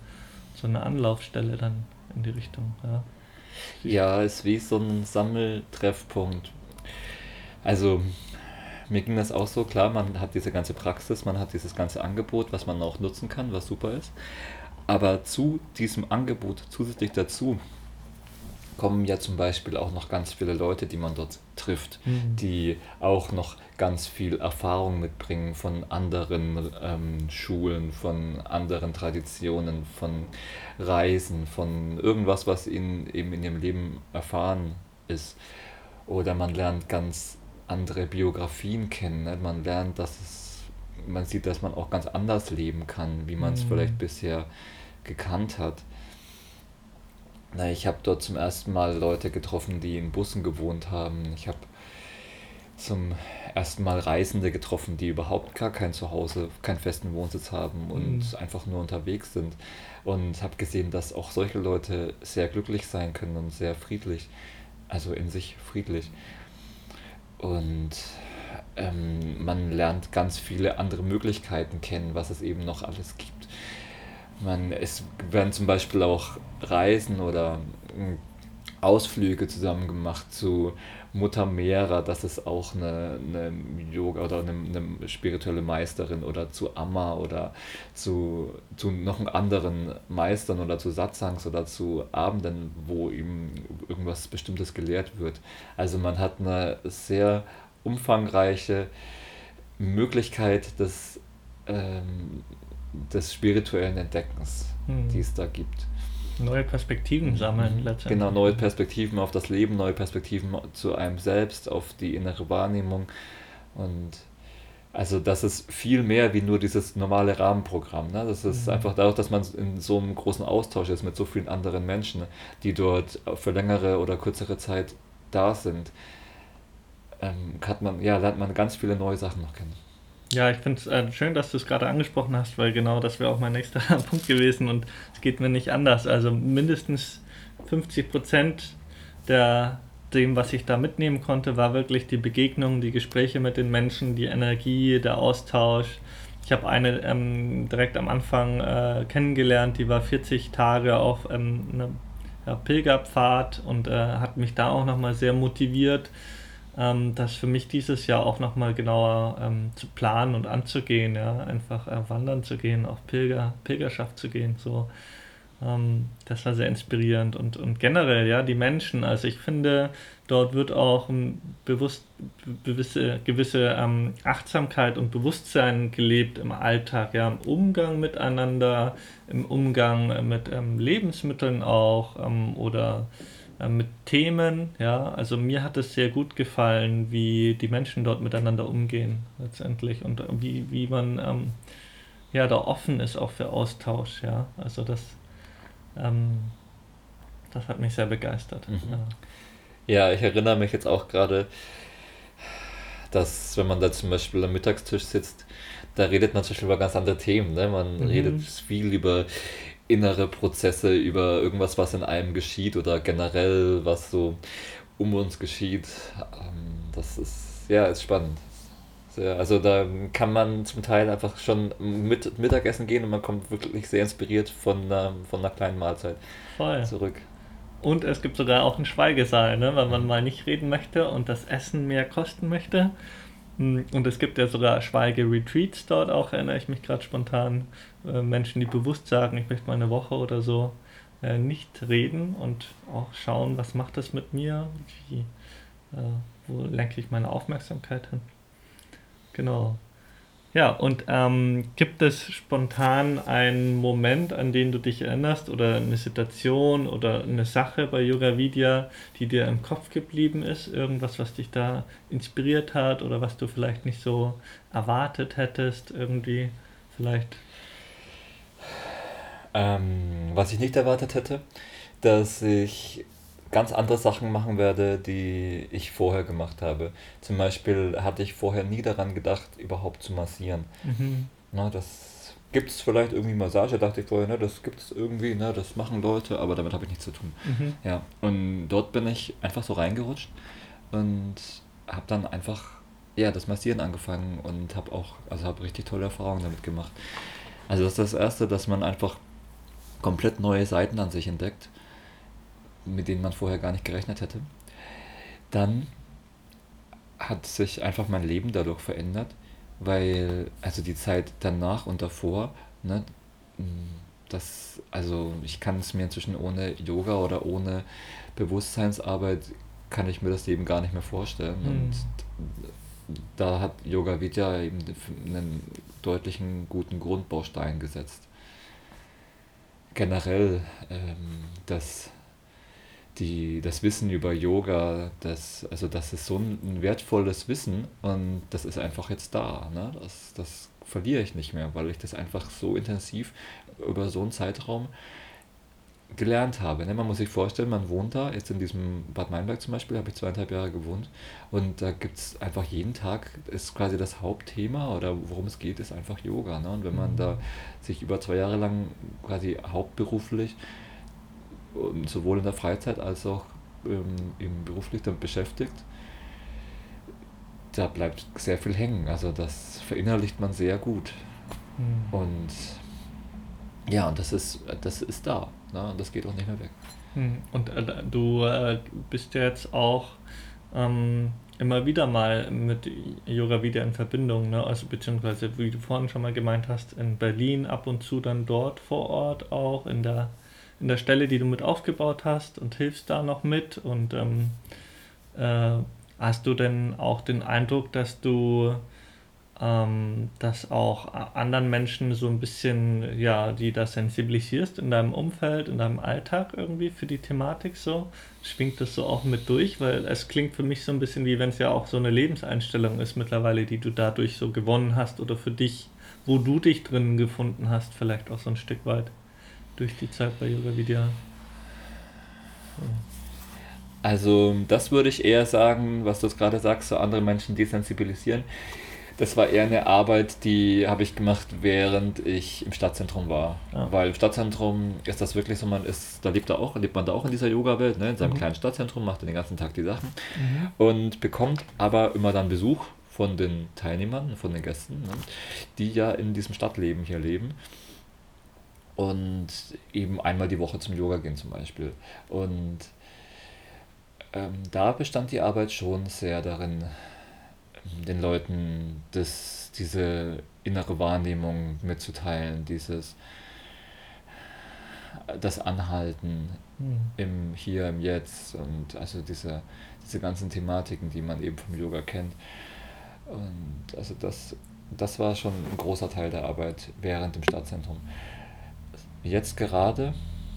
so eine Anlaufstelle dann in die Richtung. Ja, ja ist wie so ein Sammeltreffpunkt. Also mir ging das auch so, klar, man hat diese ganze Praxis, man hat dieses ganze Angebot, was man auch nutzen kann, was super ist. Aber zu diesem Angebot zusätzlich dazu kommen ja zum Beispiel auch noch ganz viele Leute, die man dort trifft, mhm. die auch noch ganz viel Erfahrung mitbringen von anderen ähm, Schulen, von anderen Traditionen, von Reisen, von irgendwas, was ihnen eben in ihrem Leben erfahren ist. Oder man lernt ganz andere Biografien kennen. Ne? Man lernt, dass es, man sieht, dass man auch ganz anders leben kann, wie man es mhm. vielleicht bisher gekannt hat. Na, ich habe dort zum ersten Mal Leute getroffen, die in Bussen gewohnt haben. Ich habe zum ersten Mal Reisende getroffen, die überhaupt gar kein Zuhause, keinen festen Wohnsitz haben und mhm. einfach nur unterwegs sind. Und habe gesehen, dass auch solche Leute sehr glücklich sein können und sehr friedlich, also in sich friedlich. Und ähm, man lernt ganz viele andere Möglichkeiten kennen, was es eben noch alles gibt. Man, es werden zum Beispiel auch Reisen oder hm, Ausflüge zusammen gemacht zu Mutter Mera, das ist auch eine, eine Yoga oder eine, eine, spirituelle Meisterin oder zu Amma oder zu, zu noch anderen Meistern oder zu Satsangs oder zu Abenden, wo ihm irgendwas Bestimmtes gelehrt wird. Also man hat eine sehr umfangreiche Möglichkeit des ähm, des spirituellen Entdeckens, hm. die es da gibt. Neue Perspektiven sammeln mhm. letztendlich. Genau, neue Perspektiven auf das Leben, neue Perspektiven zu einem selbst, auf die innere Wahrnehmung. Und also das ist viel mehr wie nur dieses normale Rahmenprogramm. Ne? Das ist mhm. einfach dadurch, dass man in so einem großen Austausch ist mit so vielen anderen Menschen, die dort für längere oder kürzere Zeit da sind, ähm, hat man, ja, lernt man ganz viele neue Sachen noch kennen. Ja, ich finde es äh, schön, dass du es gerade angesprochen hast, weil genau das wäre auch mein nächster Punkt gewesen und es geht mir nicht anders. Also mindestens 50 Prozent der dem, was ich da mitnehmen konnte, war wirklich die Begegnung, die Gespräche mit den Menschen, die Energie, der Austausch. Ich habe eine ähm, direkt am Anfang äh, kennengelernt, die war 40 Tage auf ähm, einem ja, Pilgerpfad und äh, hat mich da auch nochmal sehr motiviert ähm, das für mich dieses Jahr auch nochmal genauer ähm, zu planen und anzugehen, ja, einfach äh, wandern zu gehen, auf Pilger, Pilgerschaft zu gehen, so. Ähm, das war sehr inspirierend und, und generell, ja, die Menschen, also ich finde, dort wird auch bewusst, gewisse, gewisse ähm, Achtsamkeit und Bewusstsein gelebt im Alltag, ja, im Umgang miteinander, im Umgang mit ähm, Lebensmitteln auch ähm, oder mit Themen. Ja, also mir hat es sehr gut gefallen, wie die Menschen dort miteinander umgehen letztendlich und wie, wie man ähm, ja da offen ist auch für Austausch. Ja, also das, ähm, das hat mich sehr begeistert. Mhm. Ja. Ja, ich erinnere mich jetzt auch gerade, dass wenn man da zum Beispiel am Mittagstisch sitzt, da redet man zum Beispiel über ganz andere Themen. Ne? Man mhm. redet viel über innere Prozesse, über irgendwas, was in einem geschieht oder generell, was so um uns geschieht. Ähm, das ist, ja, ist spannend. Also da kann man zum Teil einfach schon mit Mittagessen gehen und man kommt wirklich sehr inspiriert von einer, von einer kleinen Mahlzeit Voll. zurück. Und es gibt sogar auch einen Schweigesaal, ne, wenn man mal nicht reden möchte und das Essen mehr kosten möchte. Hm, und es gibt ja sogar Schweige-Retreats dort auch, erinnere ich mich gerade spontan. Äh, Menschen, die bewusst sagen, ich möchte mal eine Woche oder so äh, nicht reden und auch schauen, was macht das mit mir, wie, äh, wo lenke ich meine Aufmerksamkeit hin. Genau. Ja, und ähm, gibt es spontan einen Moment, an den du dich erinnerst oder eine Situation oder eine Sache bei Yoga Vidya, die dir im Kopf geblieben ist? Irgendwas, was dich da inspiriert hat oder was du vielleicht nicht so erwartet hättest, irgendwie vielleicht? Ähm, was ich nicht erwartet hätte, dass ich ganz andere Sachen machen werde, die ich vorher gemacht habe. Zum Beispiel hatte ich vorher nie daran gedacht, überhaupt zu massieren. Mhm. Na, das gibt es vielleicht irgendwie Massage, dachte ich vorher, ne, das gibt es irgendwie, ne, das machen Leute, aber damit habe ich nichts zu tun. Mhm. Ja, und dort bin ich einfach so reingerutscht und habe dann einfach ja, das Massieren angefangen und habe auch, also habe richtig tolle Erfahrungen damit gemacht. Also das ist das Erste, dass man einfach komplett neue Seiten an sich entdeckt mit denen man vorher gar nicht gerechnet hätte. Dann hat sich einfach mein Leben dadurch verändert, weil, also die Zeit danach und davor, ne, das, also ich kann es mir inzwischen ohne Yoga oder ohne Bewusstseinsarbeit, kann ich mir das Leben gar nicht mehr vorstellen. Mhm. Und da hat Yoga Vidya eben einen deutlichen guten Grundbaustein gesetzt. Generell ähm, das die, das Wissen über Yoga, das, also das ist so ein, wertvolles Wissen und das ist einfach jetzt da. Ne? Das, das verliere ich nicht mehr, weil ich das einfach so intensiv über so einen Zeitraum gelernt habe. Ne? Man muss sich vorstellen, man wohnt da, jetzt in diesem Bad Meinberg zum Beispiel, habe ich zweieinhalb Jahre gewohnt und da gibt es einfach jeden Tag, ist quasi das Hauptthema oder worum es geht, ist einfach Yoga. Ne? Und wenn man da sich über zwei Jahre lang quasi hauptberuflich sowohl in der Freizeit als auch ähm, im beruflich damit beschäftigt, da bleibt sehr viel hängen. Also das verinnerlicht man sehr gut. Mhm. Und ja, und das ist, das ist da. Ne? Und das geht auch nicht mehr weg. Mhm. Und äh, du äh, bist ja jetzt auch ähm, immer wieder mal mit Yoga wieder in Verbindung, ne? also beziehungsweise wie du vorhin schon mal gemeint hast, in Berlin ab und zu dann dort vor Ort auch in der in der Stelle, die du mit aufgebaut hast und hilfst da noch mit. Und ähm, äh, hast du denn auch den Eindruck, dass du ähm, das auch anderen Menschen so ein bisschen, ja, die da sensibilisierst in deinem Umfeld, in deinem Alltag irgendwie für die Thematik so? Schwingt das so auch mit durch? Weil es klingt für mich so ein bisschen wie wenn es ja auch so eine Lebenseinstellung ist mittlerweile, die du dadurch so gewonnen hast oder für dich, wo du dich drin gefunden hast, vielleicht auch so ein Stück weit durch die Zeit bei Yoga Vidya? Also das würde ich eher sagen, was du gerade sagst, so andere Menschen desensibilisieren. Das war eher eine Arbeit, die habe ich gemacht, während ich im Stadtzentrum war. Ja. Weil im Stadtzentrum ist das wirklich so, man ist, da lebt, er auch, lebt man da auch in dieser Yoga-Welt, ne, in seinem mhm. kleinen Stadtzentrum, macht den ganzen Tag die Sachen mhm. und bekommt aber immer dann Besuch von den Teilnehmern, von den Gästen, ne, die ja in diesem Stadtleben hier leben und eben einmal die Woche zum Yoga gehen zum Beispiel. Und ähm, da bestand die Arbeit schon sehr darin, den Leuten das, diese innere Wahrnehmung mitzuteilen, dieses das Anhalten mhm. im Hier, im Jetzt und also diese, diese ganzen Thematiken, die man eben vom Yoga kennt. Und also das, das war schon ein großer Teil der Arbeit während dem Stadtzentrum. Jetzt gerade,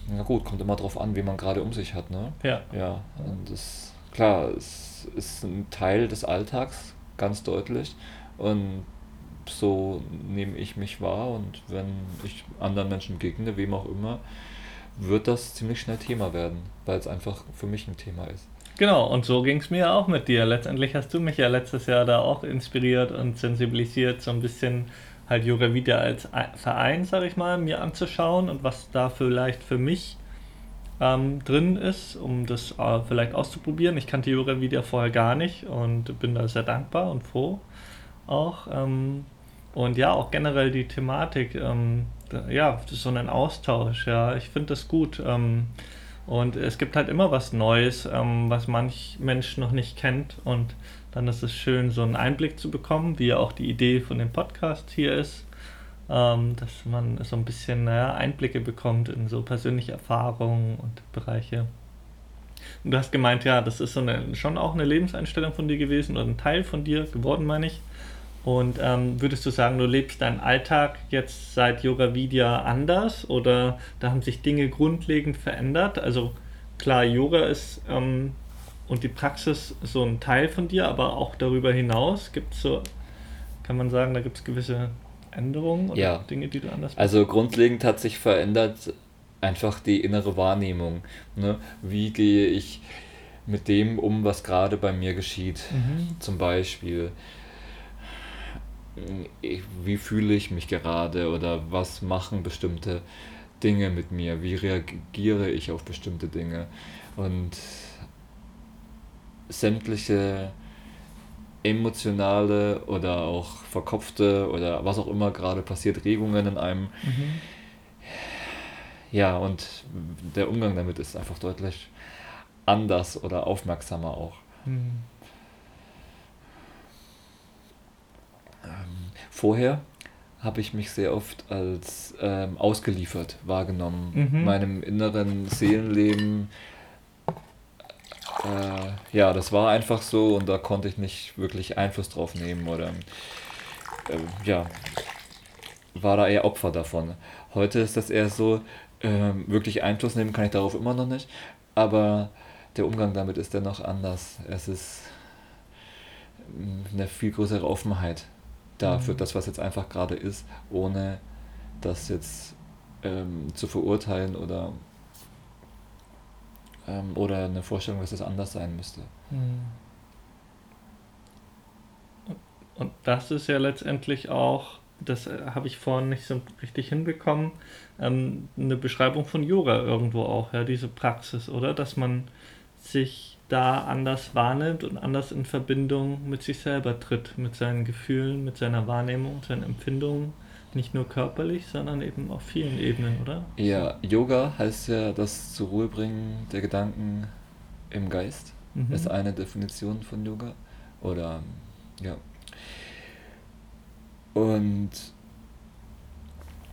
na gut, kommt immer drauf an, wie man gerade um sich hat, ne? Ja. Ja, und das, klar, es ist ein Teil des Alltags, ganz deutlich. Und so nehme ich mich wahr und wenn ich anderen Menschen begegne, wem auch immer, wird das ziemlich schnell Thema werden, weil es einfach für mich ein Thema ist. Genau, und so ging es mir auch mit dir. Letztendlich hast du mich ja letztes Jahr da auch inspiriert und sensibilisiert, so ein bisschen halt Yoga wieder als Verein, sag ich mal, mir anzuschauen und was da vielleicht für mich ähm, drin ist, um das äh, vielleicht auszuprobieren. Ich kannte Yoga wieder vorher gar nicht und bin da sehr dankbar und froh auch. Ähm, und ja, auch generell die Thematik, ähm, ja, so ein Austausch, ja, ich finde das gut. Ähm, und es gibt halt immer was Neues, ähm, was manch Mensch noch nicht kennt. Und dann ist es schön, so einen Einblick zu bekommen, wie auch die Idee von dem Podcast hier ist, ähm, dass man so ein bisschen naja, Einblicke bekommt in so persönliche Erfahrungen und Bereiche. Und du hast gemeint, ja, das ist so eine, schon auch eine Lebenseinstellung von dir gewesen oder ein Teil von dir geworden, meine ich. Und ähm, würdest du sagen, du lebst deinen Alltag jetzt seit Yoga Vidya anders oder da haben sich Dinge grundlegend verändert? Also klar, Yoga ist ähm, und die Praxis so ein Teil von dir, aber auch darüber hinaus gibt es so, kann man sagen, da gibt es gewisse Änderungen oder ja. Dinge, die du anders machst? Also grundlegend hat sich verändert einfach die innere Wahrnehmung. Ne? Wie gehe ich mit dem um, was gerade bei mir geschieht? Mhm. Zum Beispiel wie fühle ich mich gerade oder was machen bestimmte Dinge mit mir, wie reagiere ich auf bestimmte Dinge und sämtliche emotionale oder auch verkopfte oder was auch immer gerade passiert, Regungen in einem. Mhm. Ja, und der Umgang damit ist einfach deutlich anders oder aufmerksamer auch. Mhm. Ähm, vorher habe ich mich sehr oft als ähm, ausgeliefert wahrgenommen, mhm. meinem inneren Seelenleben. Äh, ja, das war einfach so und da konnte ich nicht wirklich Einfluss drauf nehmen oder äh, ja, war da eher Opfer davon. Heute ist das eher so, äh, wirklich Einfluss nehmen kann ich darauf immer noch nicht, aber der Umgang damit ist dennoch anders. Es ist mm, eine viel größere Offenheit da für mhm. das, was jetzt einfach gerade ist, ohne das jetzt ähm, zu verurteilen oder, ähm, oder eine Vorstellung, dass es anders sein müsste. Mhm. Und das ist ja letztendlich auch, das äh, habe ich vorhin nicht so richtig hinbekommen, ähm, eine Beschreibung von Yoga irgendwo auch, ja, diese Praxis, oder? Dass man sich da anders wahrnimmt und anders in Verbindung mit sich selber tritt, mit seinen Gefühlen, mit seiner Wahrnehmung, seinen Empfindungen, nicht nur körperlich, sondern eben auf vielen Ebenen, oder? Ja, Yoga heißt ja das zur Ruhe bringen der Gedanken im Geist. Mhm. Ist eine Definition von Yoga. Oder ja. Und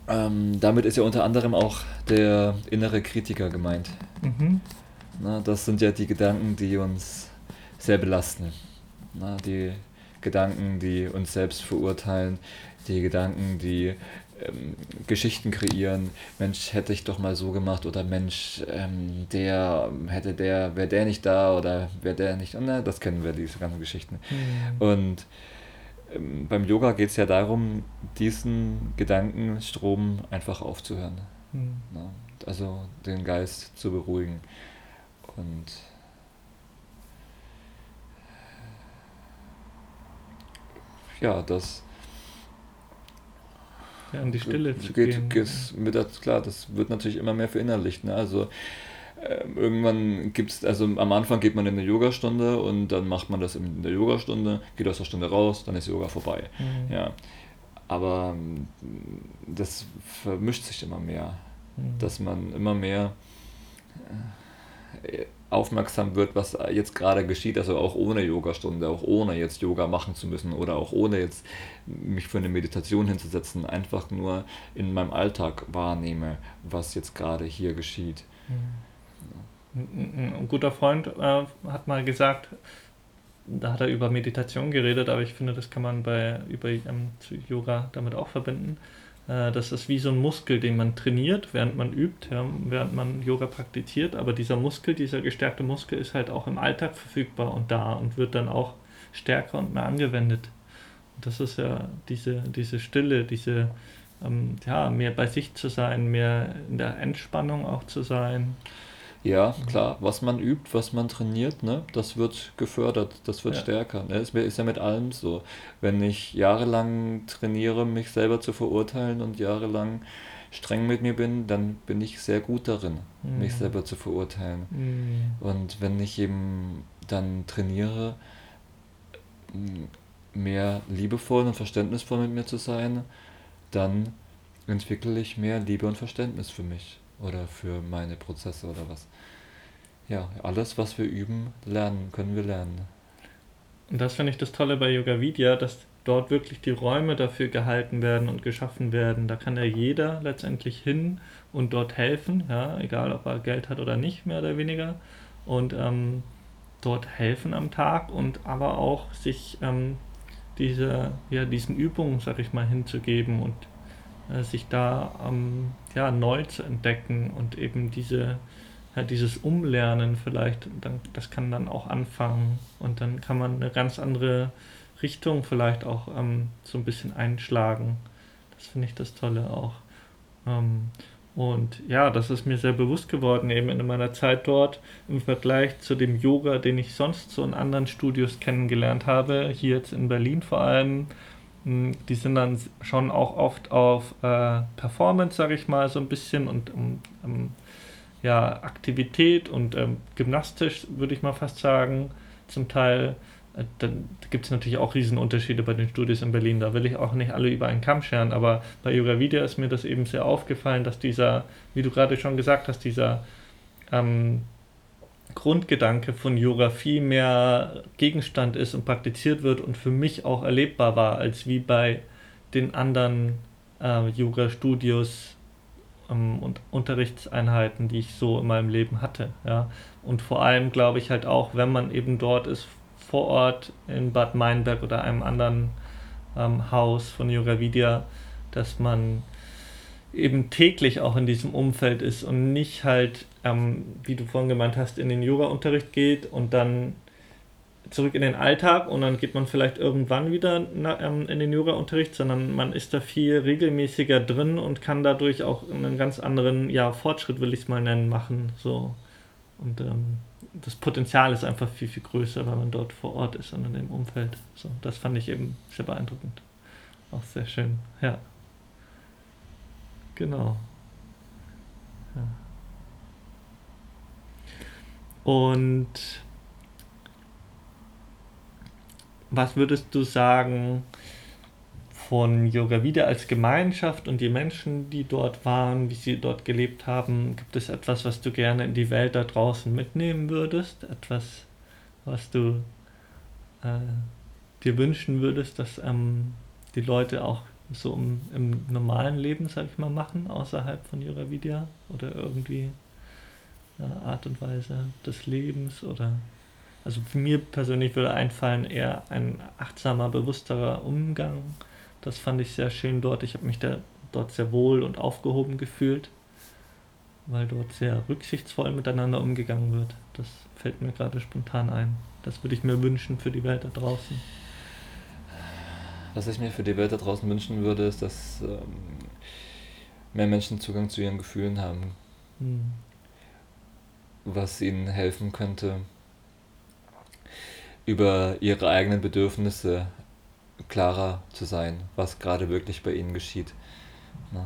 ähm, damit ist ja unter anderem auch der innere Kritiker gemeint. Mhm. Na, das sind ja die Gedanken, die uns sehr belasten. Na, die Gedanken, die uns selbst verurteilen, die Gedanken, die ähm, Geschichten kreieren. Mensch, hätte ich doch mal so gemacht oder Mensch, ähm, der hätte der, wäre der nicht da oder wäre der nicht. Na, das kennen wir, diese ganzen Geschichten. Mhm. Und ähm, beim Yoga geht es ja darum, diesen Gedankenstrom einfach aufzuhören. Mhm. Na, also den Geist zu beruhigen. Und ja, das ja, in die Stille geht, zu gehen. Geht mit das, klar, das wird natürlich immer mehr verinnerlicht. Ne? Also äh, irgendwann gibt es, also am Anfang geht man in eine Yogastunde und dann macht man das in der Yogastunde, geht aus der Stunde raus, dann ist Yoga vorbei. Mhm. Ja. Aber ähm, das vermischt sich immer mehr, mhm. dass man immer mehr äh, aufmerksam wird, was jetzt gerade geschieht, also auch ohne Yogastunde, auch ohne jetzt Yoga machen zu müssen oder auch ohne jetzt mich für eine Meditation hinzusetzen, einfach nur in meinem Alltag wahrnehme, was jetzt gerade hier geschieht. Ein guter Freund äh, hat mal gesagt, da hat er über Meditation geredet, aber ich finde, das kann man bei über ähm, Yoga damit auch verbinden das ist wie so ein Muskel, den man trainiert, während man übt, ja, während man Yoga praktiziert. Aber dieser Muskel, dieser gestärkte Muskel ist halt auch im Alltag verfügbar und da und wird dann auch stärker und mehr angewendet. Und das ist ja diese, diese Stille, diese, ähm, ja, mehr bei sich zu sein, mehr in der Entspannung auch zu sein. Ja, klar, was man übt, was man trainiert, ne, das wird gefördert, das wird Ja. stärker. Ne? Es ist ja mit allem so. Wenn ich jahrelang trainiere, mich selber zu verurteilen und jahrelang streng mit mir bin, dann bin ich sehr gut darin, mich Mhm. selber zu verurteilen. Mhm. Und wenn ich eben dann trainiere, m, mehr liebevoll und verständnisvoll mit mir zu sein, dann entwickle ich mehr Liebe und Verständnis für mich oder für meine Prozesse oder was. Ja, alles, was wir üben, lernen, können wir lernen. Und das finde ich das Tolle bei Yoga Vidya, dass dort wirklich die Räume dafür gehalten werden und geschaffen werden. Da kann ja jeder letztendlich hin und dort helfen, ja, egal ob er Geld hat oder nicht, mehr oder weniger. Und ähm, dort helfen am Tag und aber auch sich ähm, diese, ja, diesen Übungen, sag ich mal, hinzugeben und äh, sich da ähm, ja, neu zu entdecken und eben diese, ja, dieses Umlernen vielleicht, dann, das kann dann auch anfangen und dann kann man eine ganz andere Richtung vielleicht auch ähm, so ein bisschen einschlagen. Das finde ich das Tolle auch. Ähm, und ja, das ist mir sehr bewusst geworden, eben in meiner Zeit dort im Vergleich zu dem Yoga, den ich sonst so in anderen Studios kennengelernt habe, hier jetzt in Berlin vor allem. Die sind dann schon auch oft auf äh, Performance, sage ich mal, so ein bisschen und um, um, ja, Aktivität und ähm, gymnastisch, würde ich mal fast sagen, zum Teil. Äh, Dann gibt es natürlich auch Riesenunterschiede bei den Studios in Berlin. Da will ich auch nicht alle über einen Kamm scheren, aber bei Yoga Vidya ist mir das eben sehr aufgefallen, dass dieser, wie du gerade schon gesagt hast, dieser ähm, Grundgedanke von Yoga viel mehr Gegenstand ist und praktiziert wird und für mich auch erlebbar war, als wie bei den anderen äh, Yoga-Studios ähm, und Unterrichtseinheiten, die ich so in meinem Leben hatte. Ja. Und vor allem glaube ich halt auch, wenn man eben dort ist, vor Ort in Bad Meinberg oder einem anderen ähm, Haus von Yoga Vidya, dass man eben täglich auch in diesem Umfeld ist und nicht halt, ähm, wie du vorhin gemeint hast, in den Yoga-Unterricht geht und dann zurück in den Alltag und dann geht man vielleicht irgendwann wieder ähm, in den Yoga-Unterricht, sondern man ist da viel regelmäßiger drin und kann dadurch auch einen ganz anderen ja, Fortschritt, will ich es mal nennen, machen. So. Und ähm, das Potenzial ist einfach viel, viel größer, weil man dort vor Ort ist und in dem Umfeld. So, das fand ich eben sehr beeindruckend. Auch sehr schön, ja. Genau. Ja. Und was würdest du sagen von Yoga Vidya als Gemeinschaft und die Menschen, die dort waren, wie sie dort gelebt haben? Gibt es etwas, was du gerne in die Welt da draußen mitnehmen würdest? Etwas, was du äh, dir wünschen würdest, dass ähm, die Leute auch so im, im normalen Leben, sag ich mal, machen, außerhalb von Yoga Vidya oder irgendwie eine Art und Weise des Lebens oder also mir persönlich würde einfallen eher ein achtsamer, bewussterer Umgang. Das fand ich sehr schön dort. Ich habe mich da dort sehr wohl und aufgehoben gefühlt, weil dort sehr rücksichtsvoll miteinander umgegangen wird. Das fällt mir gerade spontan ein. Das würde ich mir wünschen für die Welt da draußen. Was ich mir für die Welt da draußen wünschen würde, ist, dass ähm, mehr Menschen Zugang zu ihren Gefühlen haben, Hm. was ihnen helfen könnte, über ihre eigenen Bedürfnisse klarer zu sein, was gerade wirklich bei ihnen geschieht. Ne?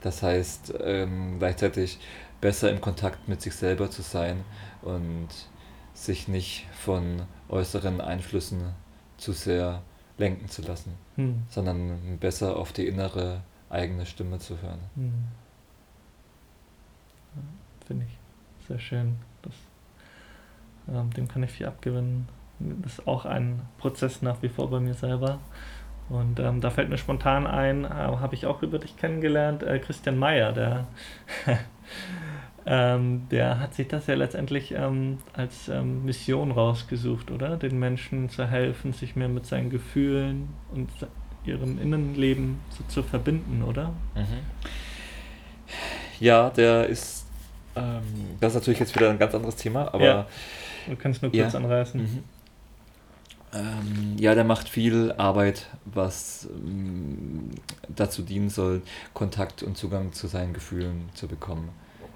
Das heißt, ähm, gleichzeitig besser im Kontakt mit sich selber zu sein und sich nicht von äußeren Einflüssen zu sehr lenken zu lassen, Hm. sondern besser auf die innere eigene Stimme zu hören. Hm. Ja, Finde ich sehr schön. Das, ähm, dem kann ich viel abgewinnen. Das ist auch ein Prozess nach wie vor bei mir selber. Und ähm, da fällt mir spontan ein, äh, habe ich auch über dich kennengelernt, äh, Christian Meyer, der, ähm, der hat sich das ja letztendlich ähm, als ähm, Mission rausgesucht, oder? Den Menschen zu helfen, sich mehr mit seinen Gefühlen und ihrem Innenleben so zu verbinden, oder? Mhm. Ja, der ist, ähm, das ist natürlich jetzt wieder ein ganz anderes Thema, aber Ja. Du kannst nur kurz Ja. anreißen. Mhm. Ähm, ja, der macht viel Arbeit, was ähm, dazu dienen soll, Kontakt und Zugang zu seinen Gefühlen zu bekommen.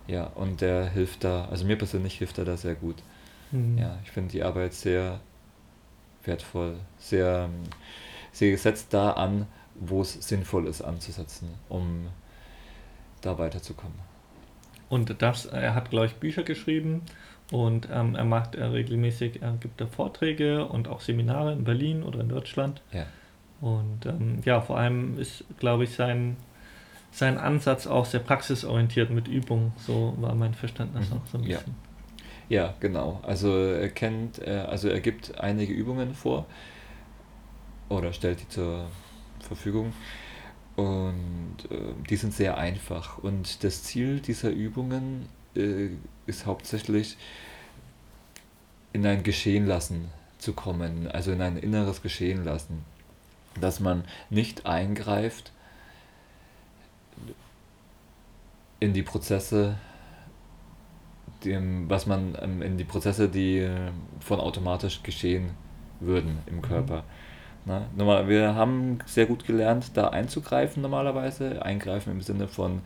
Ja, und der hilft da, also mir persönlich hilft er da sehr gut. Mhm. Ja, ich finde die Arbeit sehr wertvoll, sehr, sie setzt da an, wo es sinnvoll ist anzusetzen, um da weiterzukommen. Und das, er hat, glaube ich, Bücher geschrieben und ähm, er macht er regelmäßig, er gibt da Vorträge und auch Seminare in Berlin oder in Deutschland. Ja. Und ähm, ja, vor allem ist, glaube ich, sein, sein Ansatz auch sehr praxisorientiert mit Übungen. So war mein Verständnis mhm. auch so ein bisschen. Ja. ja, genau. Also er kennt, also er gibt einige Übungen vor oder stellt die zur Verfügung. Und äh, die sind sehr einfach. Und das Ziel dieser Übungen äh, ist hauptsächlich in ein Geschehen lassen zu kommen, also in ein inneres Geschehen lassen. Dass man nicht eingreift in die Prozesse, dem, was man ähm, in die Prozesse, die äh, von automatisch geschehen würden im Körper. Mhm Ne? Normal, wir haben sehr gut gelernt, da einzugreifen normalerweise. Eingreifen im Sinne von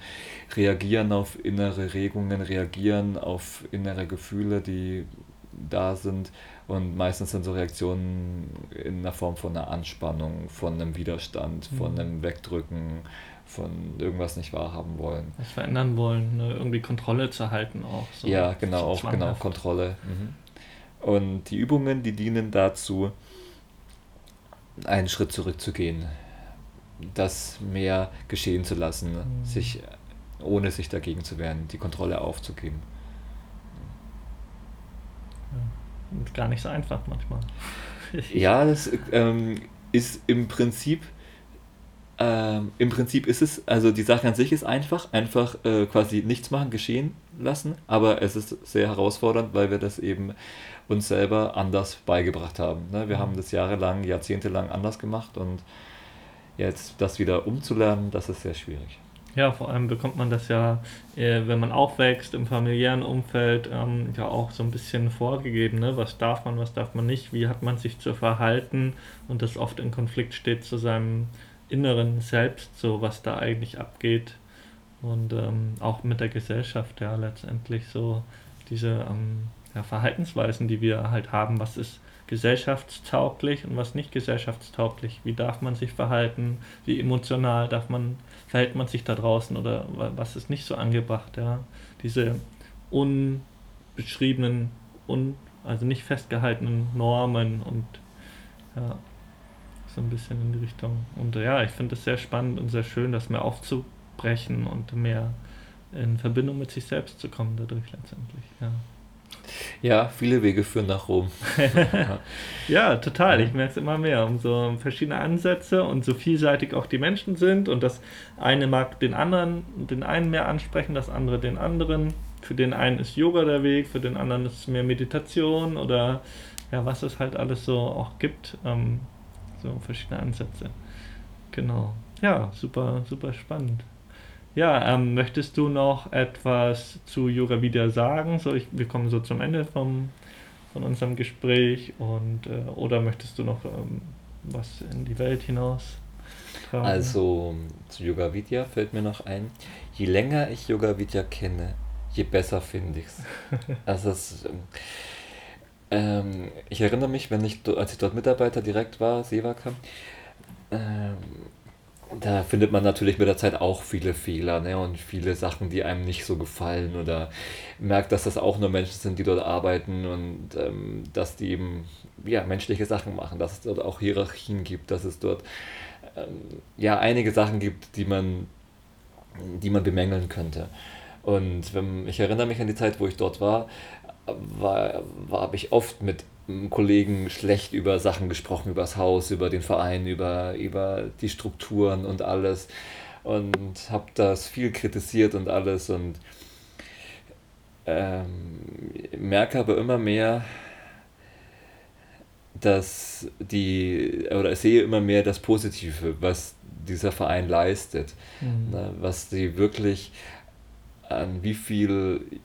reagieren auf innere Regungen, reagieren auf innere Gefühle, die da sind. Und meistens sind so Reaktionen in der Form von einer Anspannung, von einem Widerstand, von mhm. einem Wegdrücken, von irgendwas nicht wahrhaben wollen. Was verändern wollen, ne? irgendwie Kontrolle zu halten auch. So ja, genau, auch genau, Kontrolle. Mhm. Und die Übungen, die dienen dazu, einen Schritt zurückzugehen, das mehr geschehen zu lassen, mhm. sich ohne sich dagegen zu wehren, die Kontrolle aufzugeben. Ja, gar nicht so einfach manchmal. ja, das ähm, ist im Prinzip ähm, im Prinzip ist es, also die Sache an sich ist einfach, einfach äh, quasi nichts machen, geschehen lassen, aber es ist sehr herausfordernd, weil wir das eben uns selber anders beigebracht haben. Ne? Wir mhm. haben das jahrelang, jahrzehntelang anders gemacht und jetzt das wieder umzulernen, das ist sehr schwierig. Ja, vor allem bekommt man das ja, äh, wenn man aufwächst im familiären Umfeld, ähm, ja auch so ein bisschen vorgegeben. Ne? Was darf man, was darf man nicht, wie hat man sich zu verhalten und das oft in Konflikt steht zu seinem inneren Selbst, so was da eigentlich abgeht. Und ähm, auch mit der Gesellschaft, ja, letztendlich so diese ähm, ja, Verhaltensweisen, die wir halt haben, was ist gesellschaftstauglich und was nicht gesellschaftstauglich. Wie darf man sich verhalten? Wie emotional darf man, verhält man sich da draußen oder was ist nicht so angebracht? Ja? Diese unbeschriebenen, un, also nicht festgehaltenen Normen und ja, so ein bisschen in die Richtung. Und ja, ich finde es sehr spannend und sehr schön, das mehr aufzubrechen und mehr in Verbindung mit sich selbst zu kommen dadurch letztendlich. Ja. Ja, viele Wege führen nach Rom. ja, total. Ich merke es immer mehr. Umso verschiedene Ansätze und so vielseitig auch die Menschen sind. Und das eine mag den anderen, den einen mehr ansprechen, das andere den anderen. Für den einen ist Yoga der Weg, für den anderen ist es mehr Meditation oder ja, was es halt alles so auch gibt. Ähm, so verschiedene Ansätze. Genau. Ja, super, super spannend. Ja, ähm, möchtest du noch etwas zu Yoga Vidya sagen? So, ich, wir kommen so zum Ende vom, von unserem Gespräch und äh, oder möchtest du noch ähm, was in die Welt hinaus tragen? Also zu Yoga Vidya fällt mir noch ein, je länger ich Yoga Vidya kenne, je besser finde ich es. Also es, ähm, ich erinnere mich, wenn ich, als ich dort Mitarbeiter direkt war, Sevaka, ähm, da findet man natürlich mit der Zeit auch viele Fehler ne? und viele Sachen, die einem nicht so gefallen oder merkt, dass das auch nur Menschen sind, die dort arbeiten und ähm, dass die eben ja, menschliche Sachen machen, dass es dort auch Hierarchien gibt, dass es dort ähm, ja einige Sachen gibt, die man, die man bemängeln könnte. Und wenn, ich erinnere mich an die Zeit, wo ich dort war, war, war habe ich oft mit Kollegen schlecht über Sachen gesprochen, über das Haus, über den Verein, über, über die Strukturen und alles. Und habe das viel kritisiert und alles und ähm, merke aber immer mehr, dass die, oder sehe immer mehr das Positive, was dieser Verein leistet. Mhm. Ne, was sie wirklich an wie viel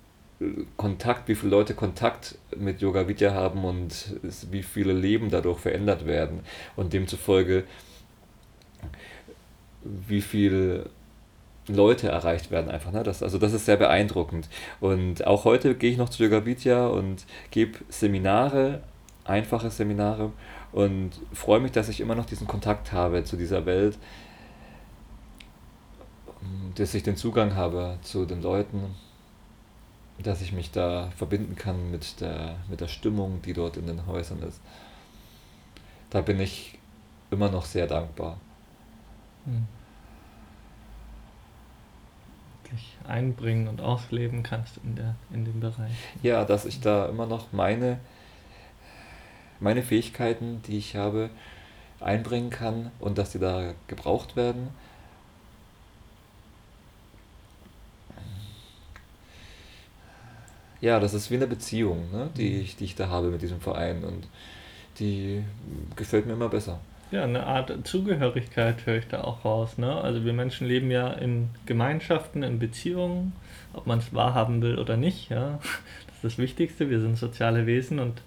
Kontakt, wie viele Leute Kontakt mit Yoga Vidya haben und wie viele Leben dadurch verändert werden und demzufolge wie viel Leute erreicht werden einfach. Ne? Das, also das ist sehr beeindruckend. Und auch heute gehe ich noch zu Yoga Vidya und gebe Seminare, einfache Seminare und freue mich, dass ich immer noch diesen Kontakt habe zu dieser Welt, dass ich den Zugang habe zu den Leuten, dass ich mich da verbinden kann mit der, mit der Stimmung, die dort in den Häusern ist. Da bin ich immer noch sehr dankbar. Hm. Wirklich einbringen und ausleben kannst in, der, in dem Bereich. Ja, dass ich da immer noch meine meine Fähigkeiten, die ich habe, einbringen kann und dass die da gebraucht werden. Ja, das ist wie eine Beziehung, ne, die, mhm. ich, die ich da habe mit diesem Verein und die gefällt mir immer besser. Ja, eine Art Zugehörigkeit höre ich da auch raus. Ne? Also wir Menschen leben ja in Gemeinschaften, in Beziehungen, ob man es wahrhaben will oder nicht. Ja? Das ist das Wichtigste. Wir sind soziale Wesen und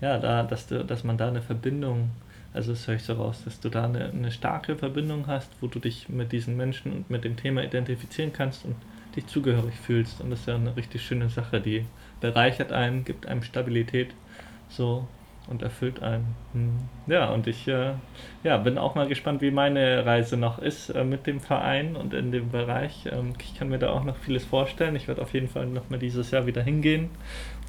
ja, da, dass, du, dass man da eine Verbindung, also das höre ich so raus, dass du da eine, eine starke Verbindung hast, wo du dich mit diesen Menschen und mit dem Thema identifizieren kannst und dich zugehörig fühlst. Und das ist ja eine richtig schöne Sache, die bereichert einen, gibt einem Stabilität so und erfüllt einen. Hm. Ja, und ich äh, ja, bin auch mal gespannt, wie meine Reise noch ist äh, mit dem Verein und in dem Bereich. Ähm, ich kann mir da auch noch vieles vorstellen. Ich werde auf jeden Fall noch mal dieses Jahr wieder hingehen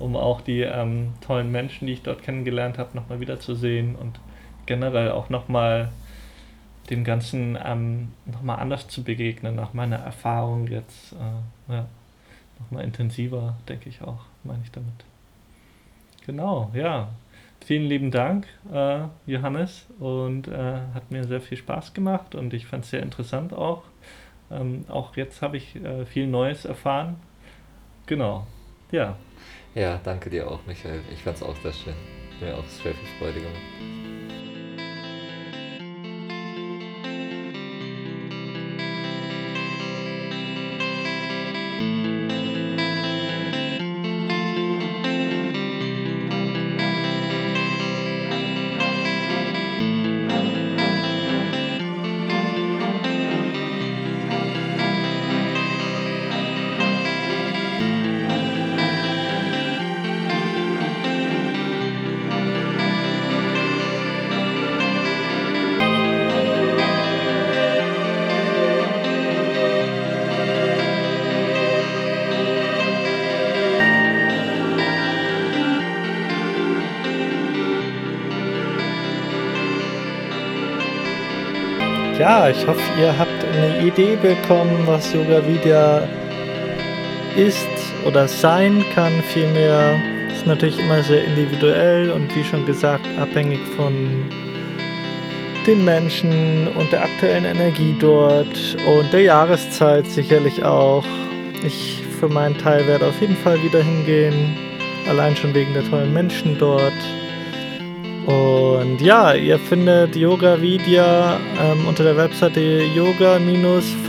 um auch die ähm, tollen Menschen, die ich dort kennengelernt habe, nochmal wiederzusehen und generell auch nochmal dem Ganzen ähm, nochmal anders zu begegnen, nach meiner Erfahrung jetzt, äh, ja, nochmal intensiver, denke ich auch, meine ich damit. Genau, ja. Vielen lieben Dank, äh, Johannes, und äh, hat mir sehr viel Spaß gemacht und ich fand es sehr interessant auch. Ähm, auch jetzt habe ich äh, viel Neues erfahren. Genau, ja. Ja, danke dir auch, Michael. Ich fand es auch sehr schön. Mir auch sehr viel Freude gemacht. Ich hoffe, ihr habt eine Idee bekommen, was Yoga Vidya ist oder sein kann. Vielmehr ist natürlich immer sehr individuell und wie schon gesagt, abhängig von den Menschen und der aktuellen Energie dort und der Jahreszeit sicherlich auch. Ich für meinen Teil werde auf jeden Fall wieder hingehen, allein schon wegen der tollen Menschen dort. Und ja, ihr findet Yoga Vidya ähm, unter der Webseite yoga-vidya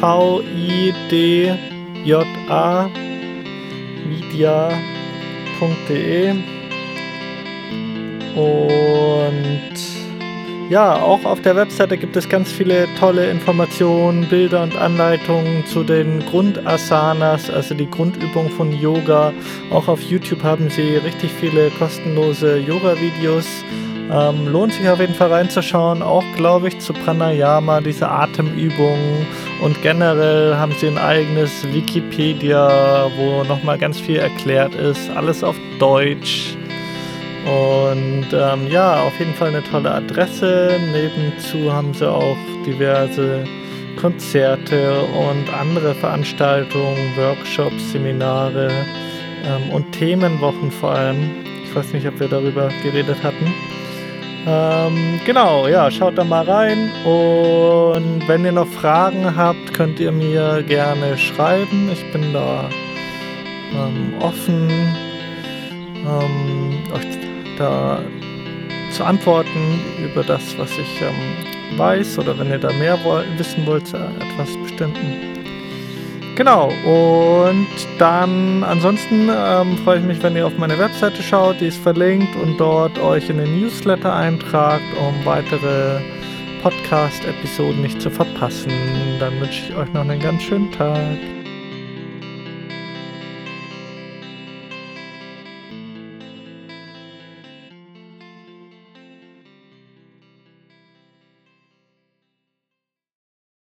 vidya.de und ja, auch auf der Webseite gibt es ganz viele tolle Informationen, Bilder und Anleitungen zu den Grundasanas, also die Grundübung von Yoga. Auch auf YouTube haben sie richtig viele kostenlose Yoga-Videos ähm, lohnt sich auf jeden Fall reinzuschauen, auch glaube ich zu Pranayama, diese Atemübungen und generell haben sie ein eigenes Wikipedia, wo nochmal ganz viel erklärt ist, alles auf Deutsch. Und ähm, ja, auf jeden Fall eine tolle Adresse. Nebenzu haben sie auch diverse Konzerte und andere Veranstaltungen, Workshops, Seminare ähm, und Themenwochen vor allem. Ich weiß nicht, ob wir darüber geredet hatten. Ähm, genau, ja, schaut da mal rein. Und wenn ihr noch Fragen habt, könnt ihr mir gerne schreiben. Ich bin da ähm, offen, ähm, euch da zu antworten über das, was ich ähm, weiß. Oder wenn ihr da mehr wissen wollt zu etwas Bestimmten. Genau, und dann ansonsten ähm, freue ich mich, wenn ihr auf meine Webseite schaut, die ist verlinkt und dort euch in den Newsletter eintragt, um weitere Podcast-Episoden nicht zu verpassen. Dann wünsche ich euch noch einen ganz schönen Tag.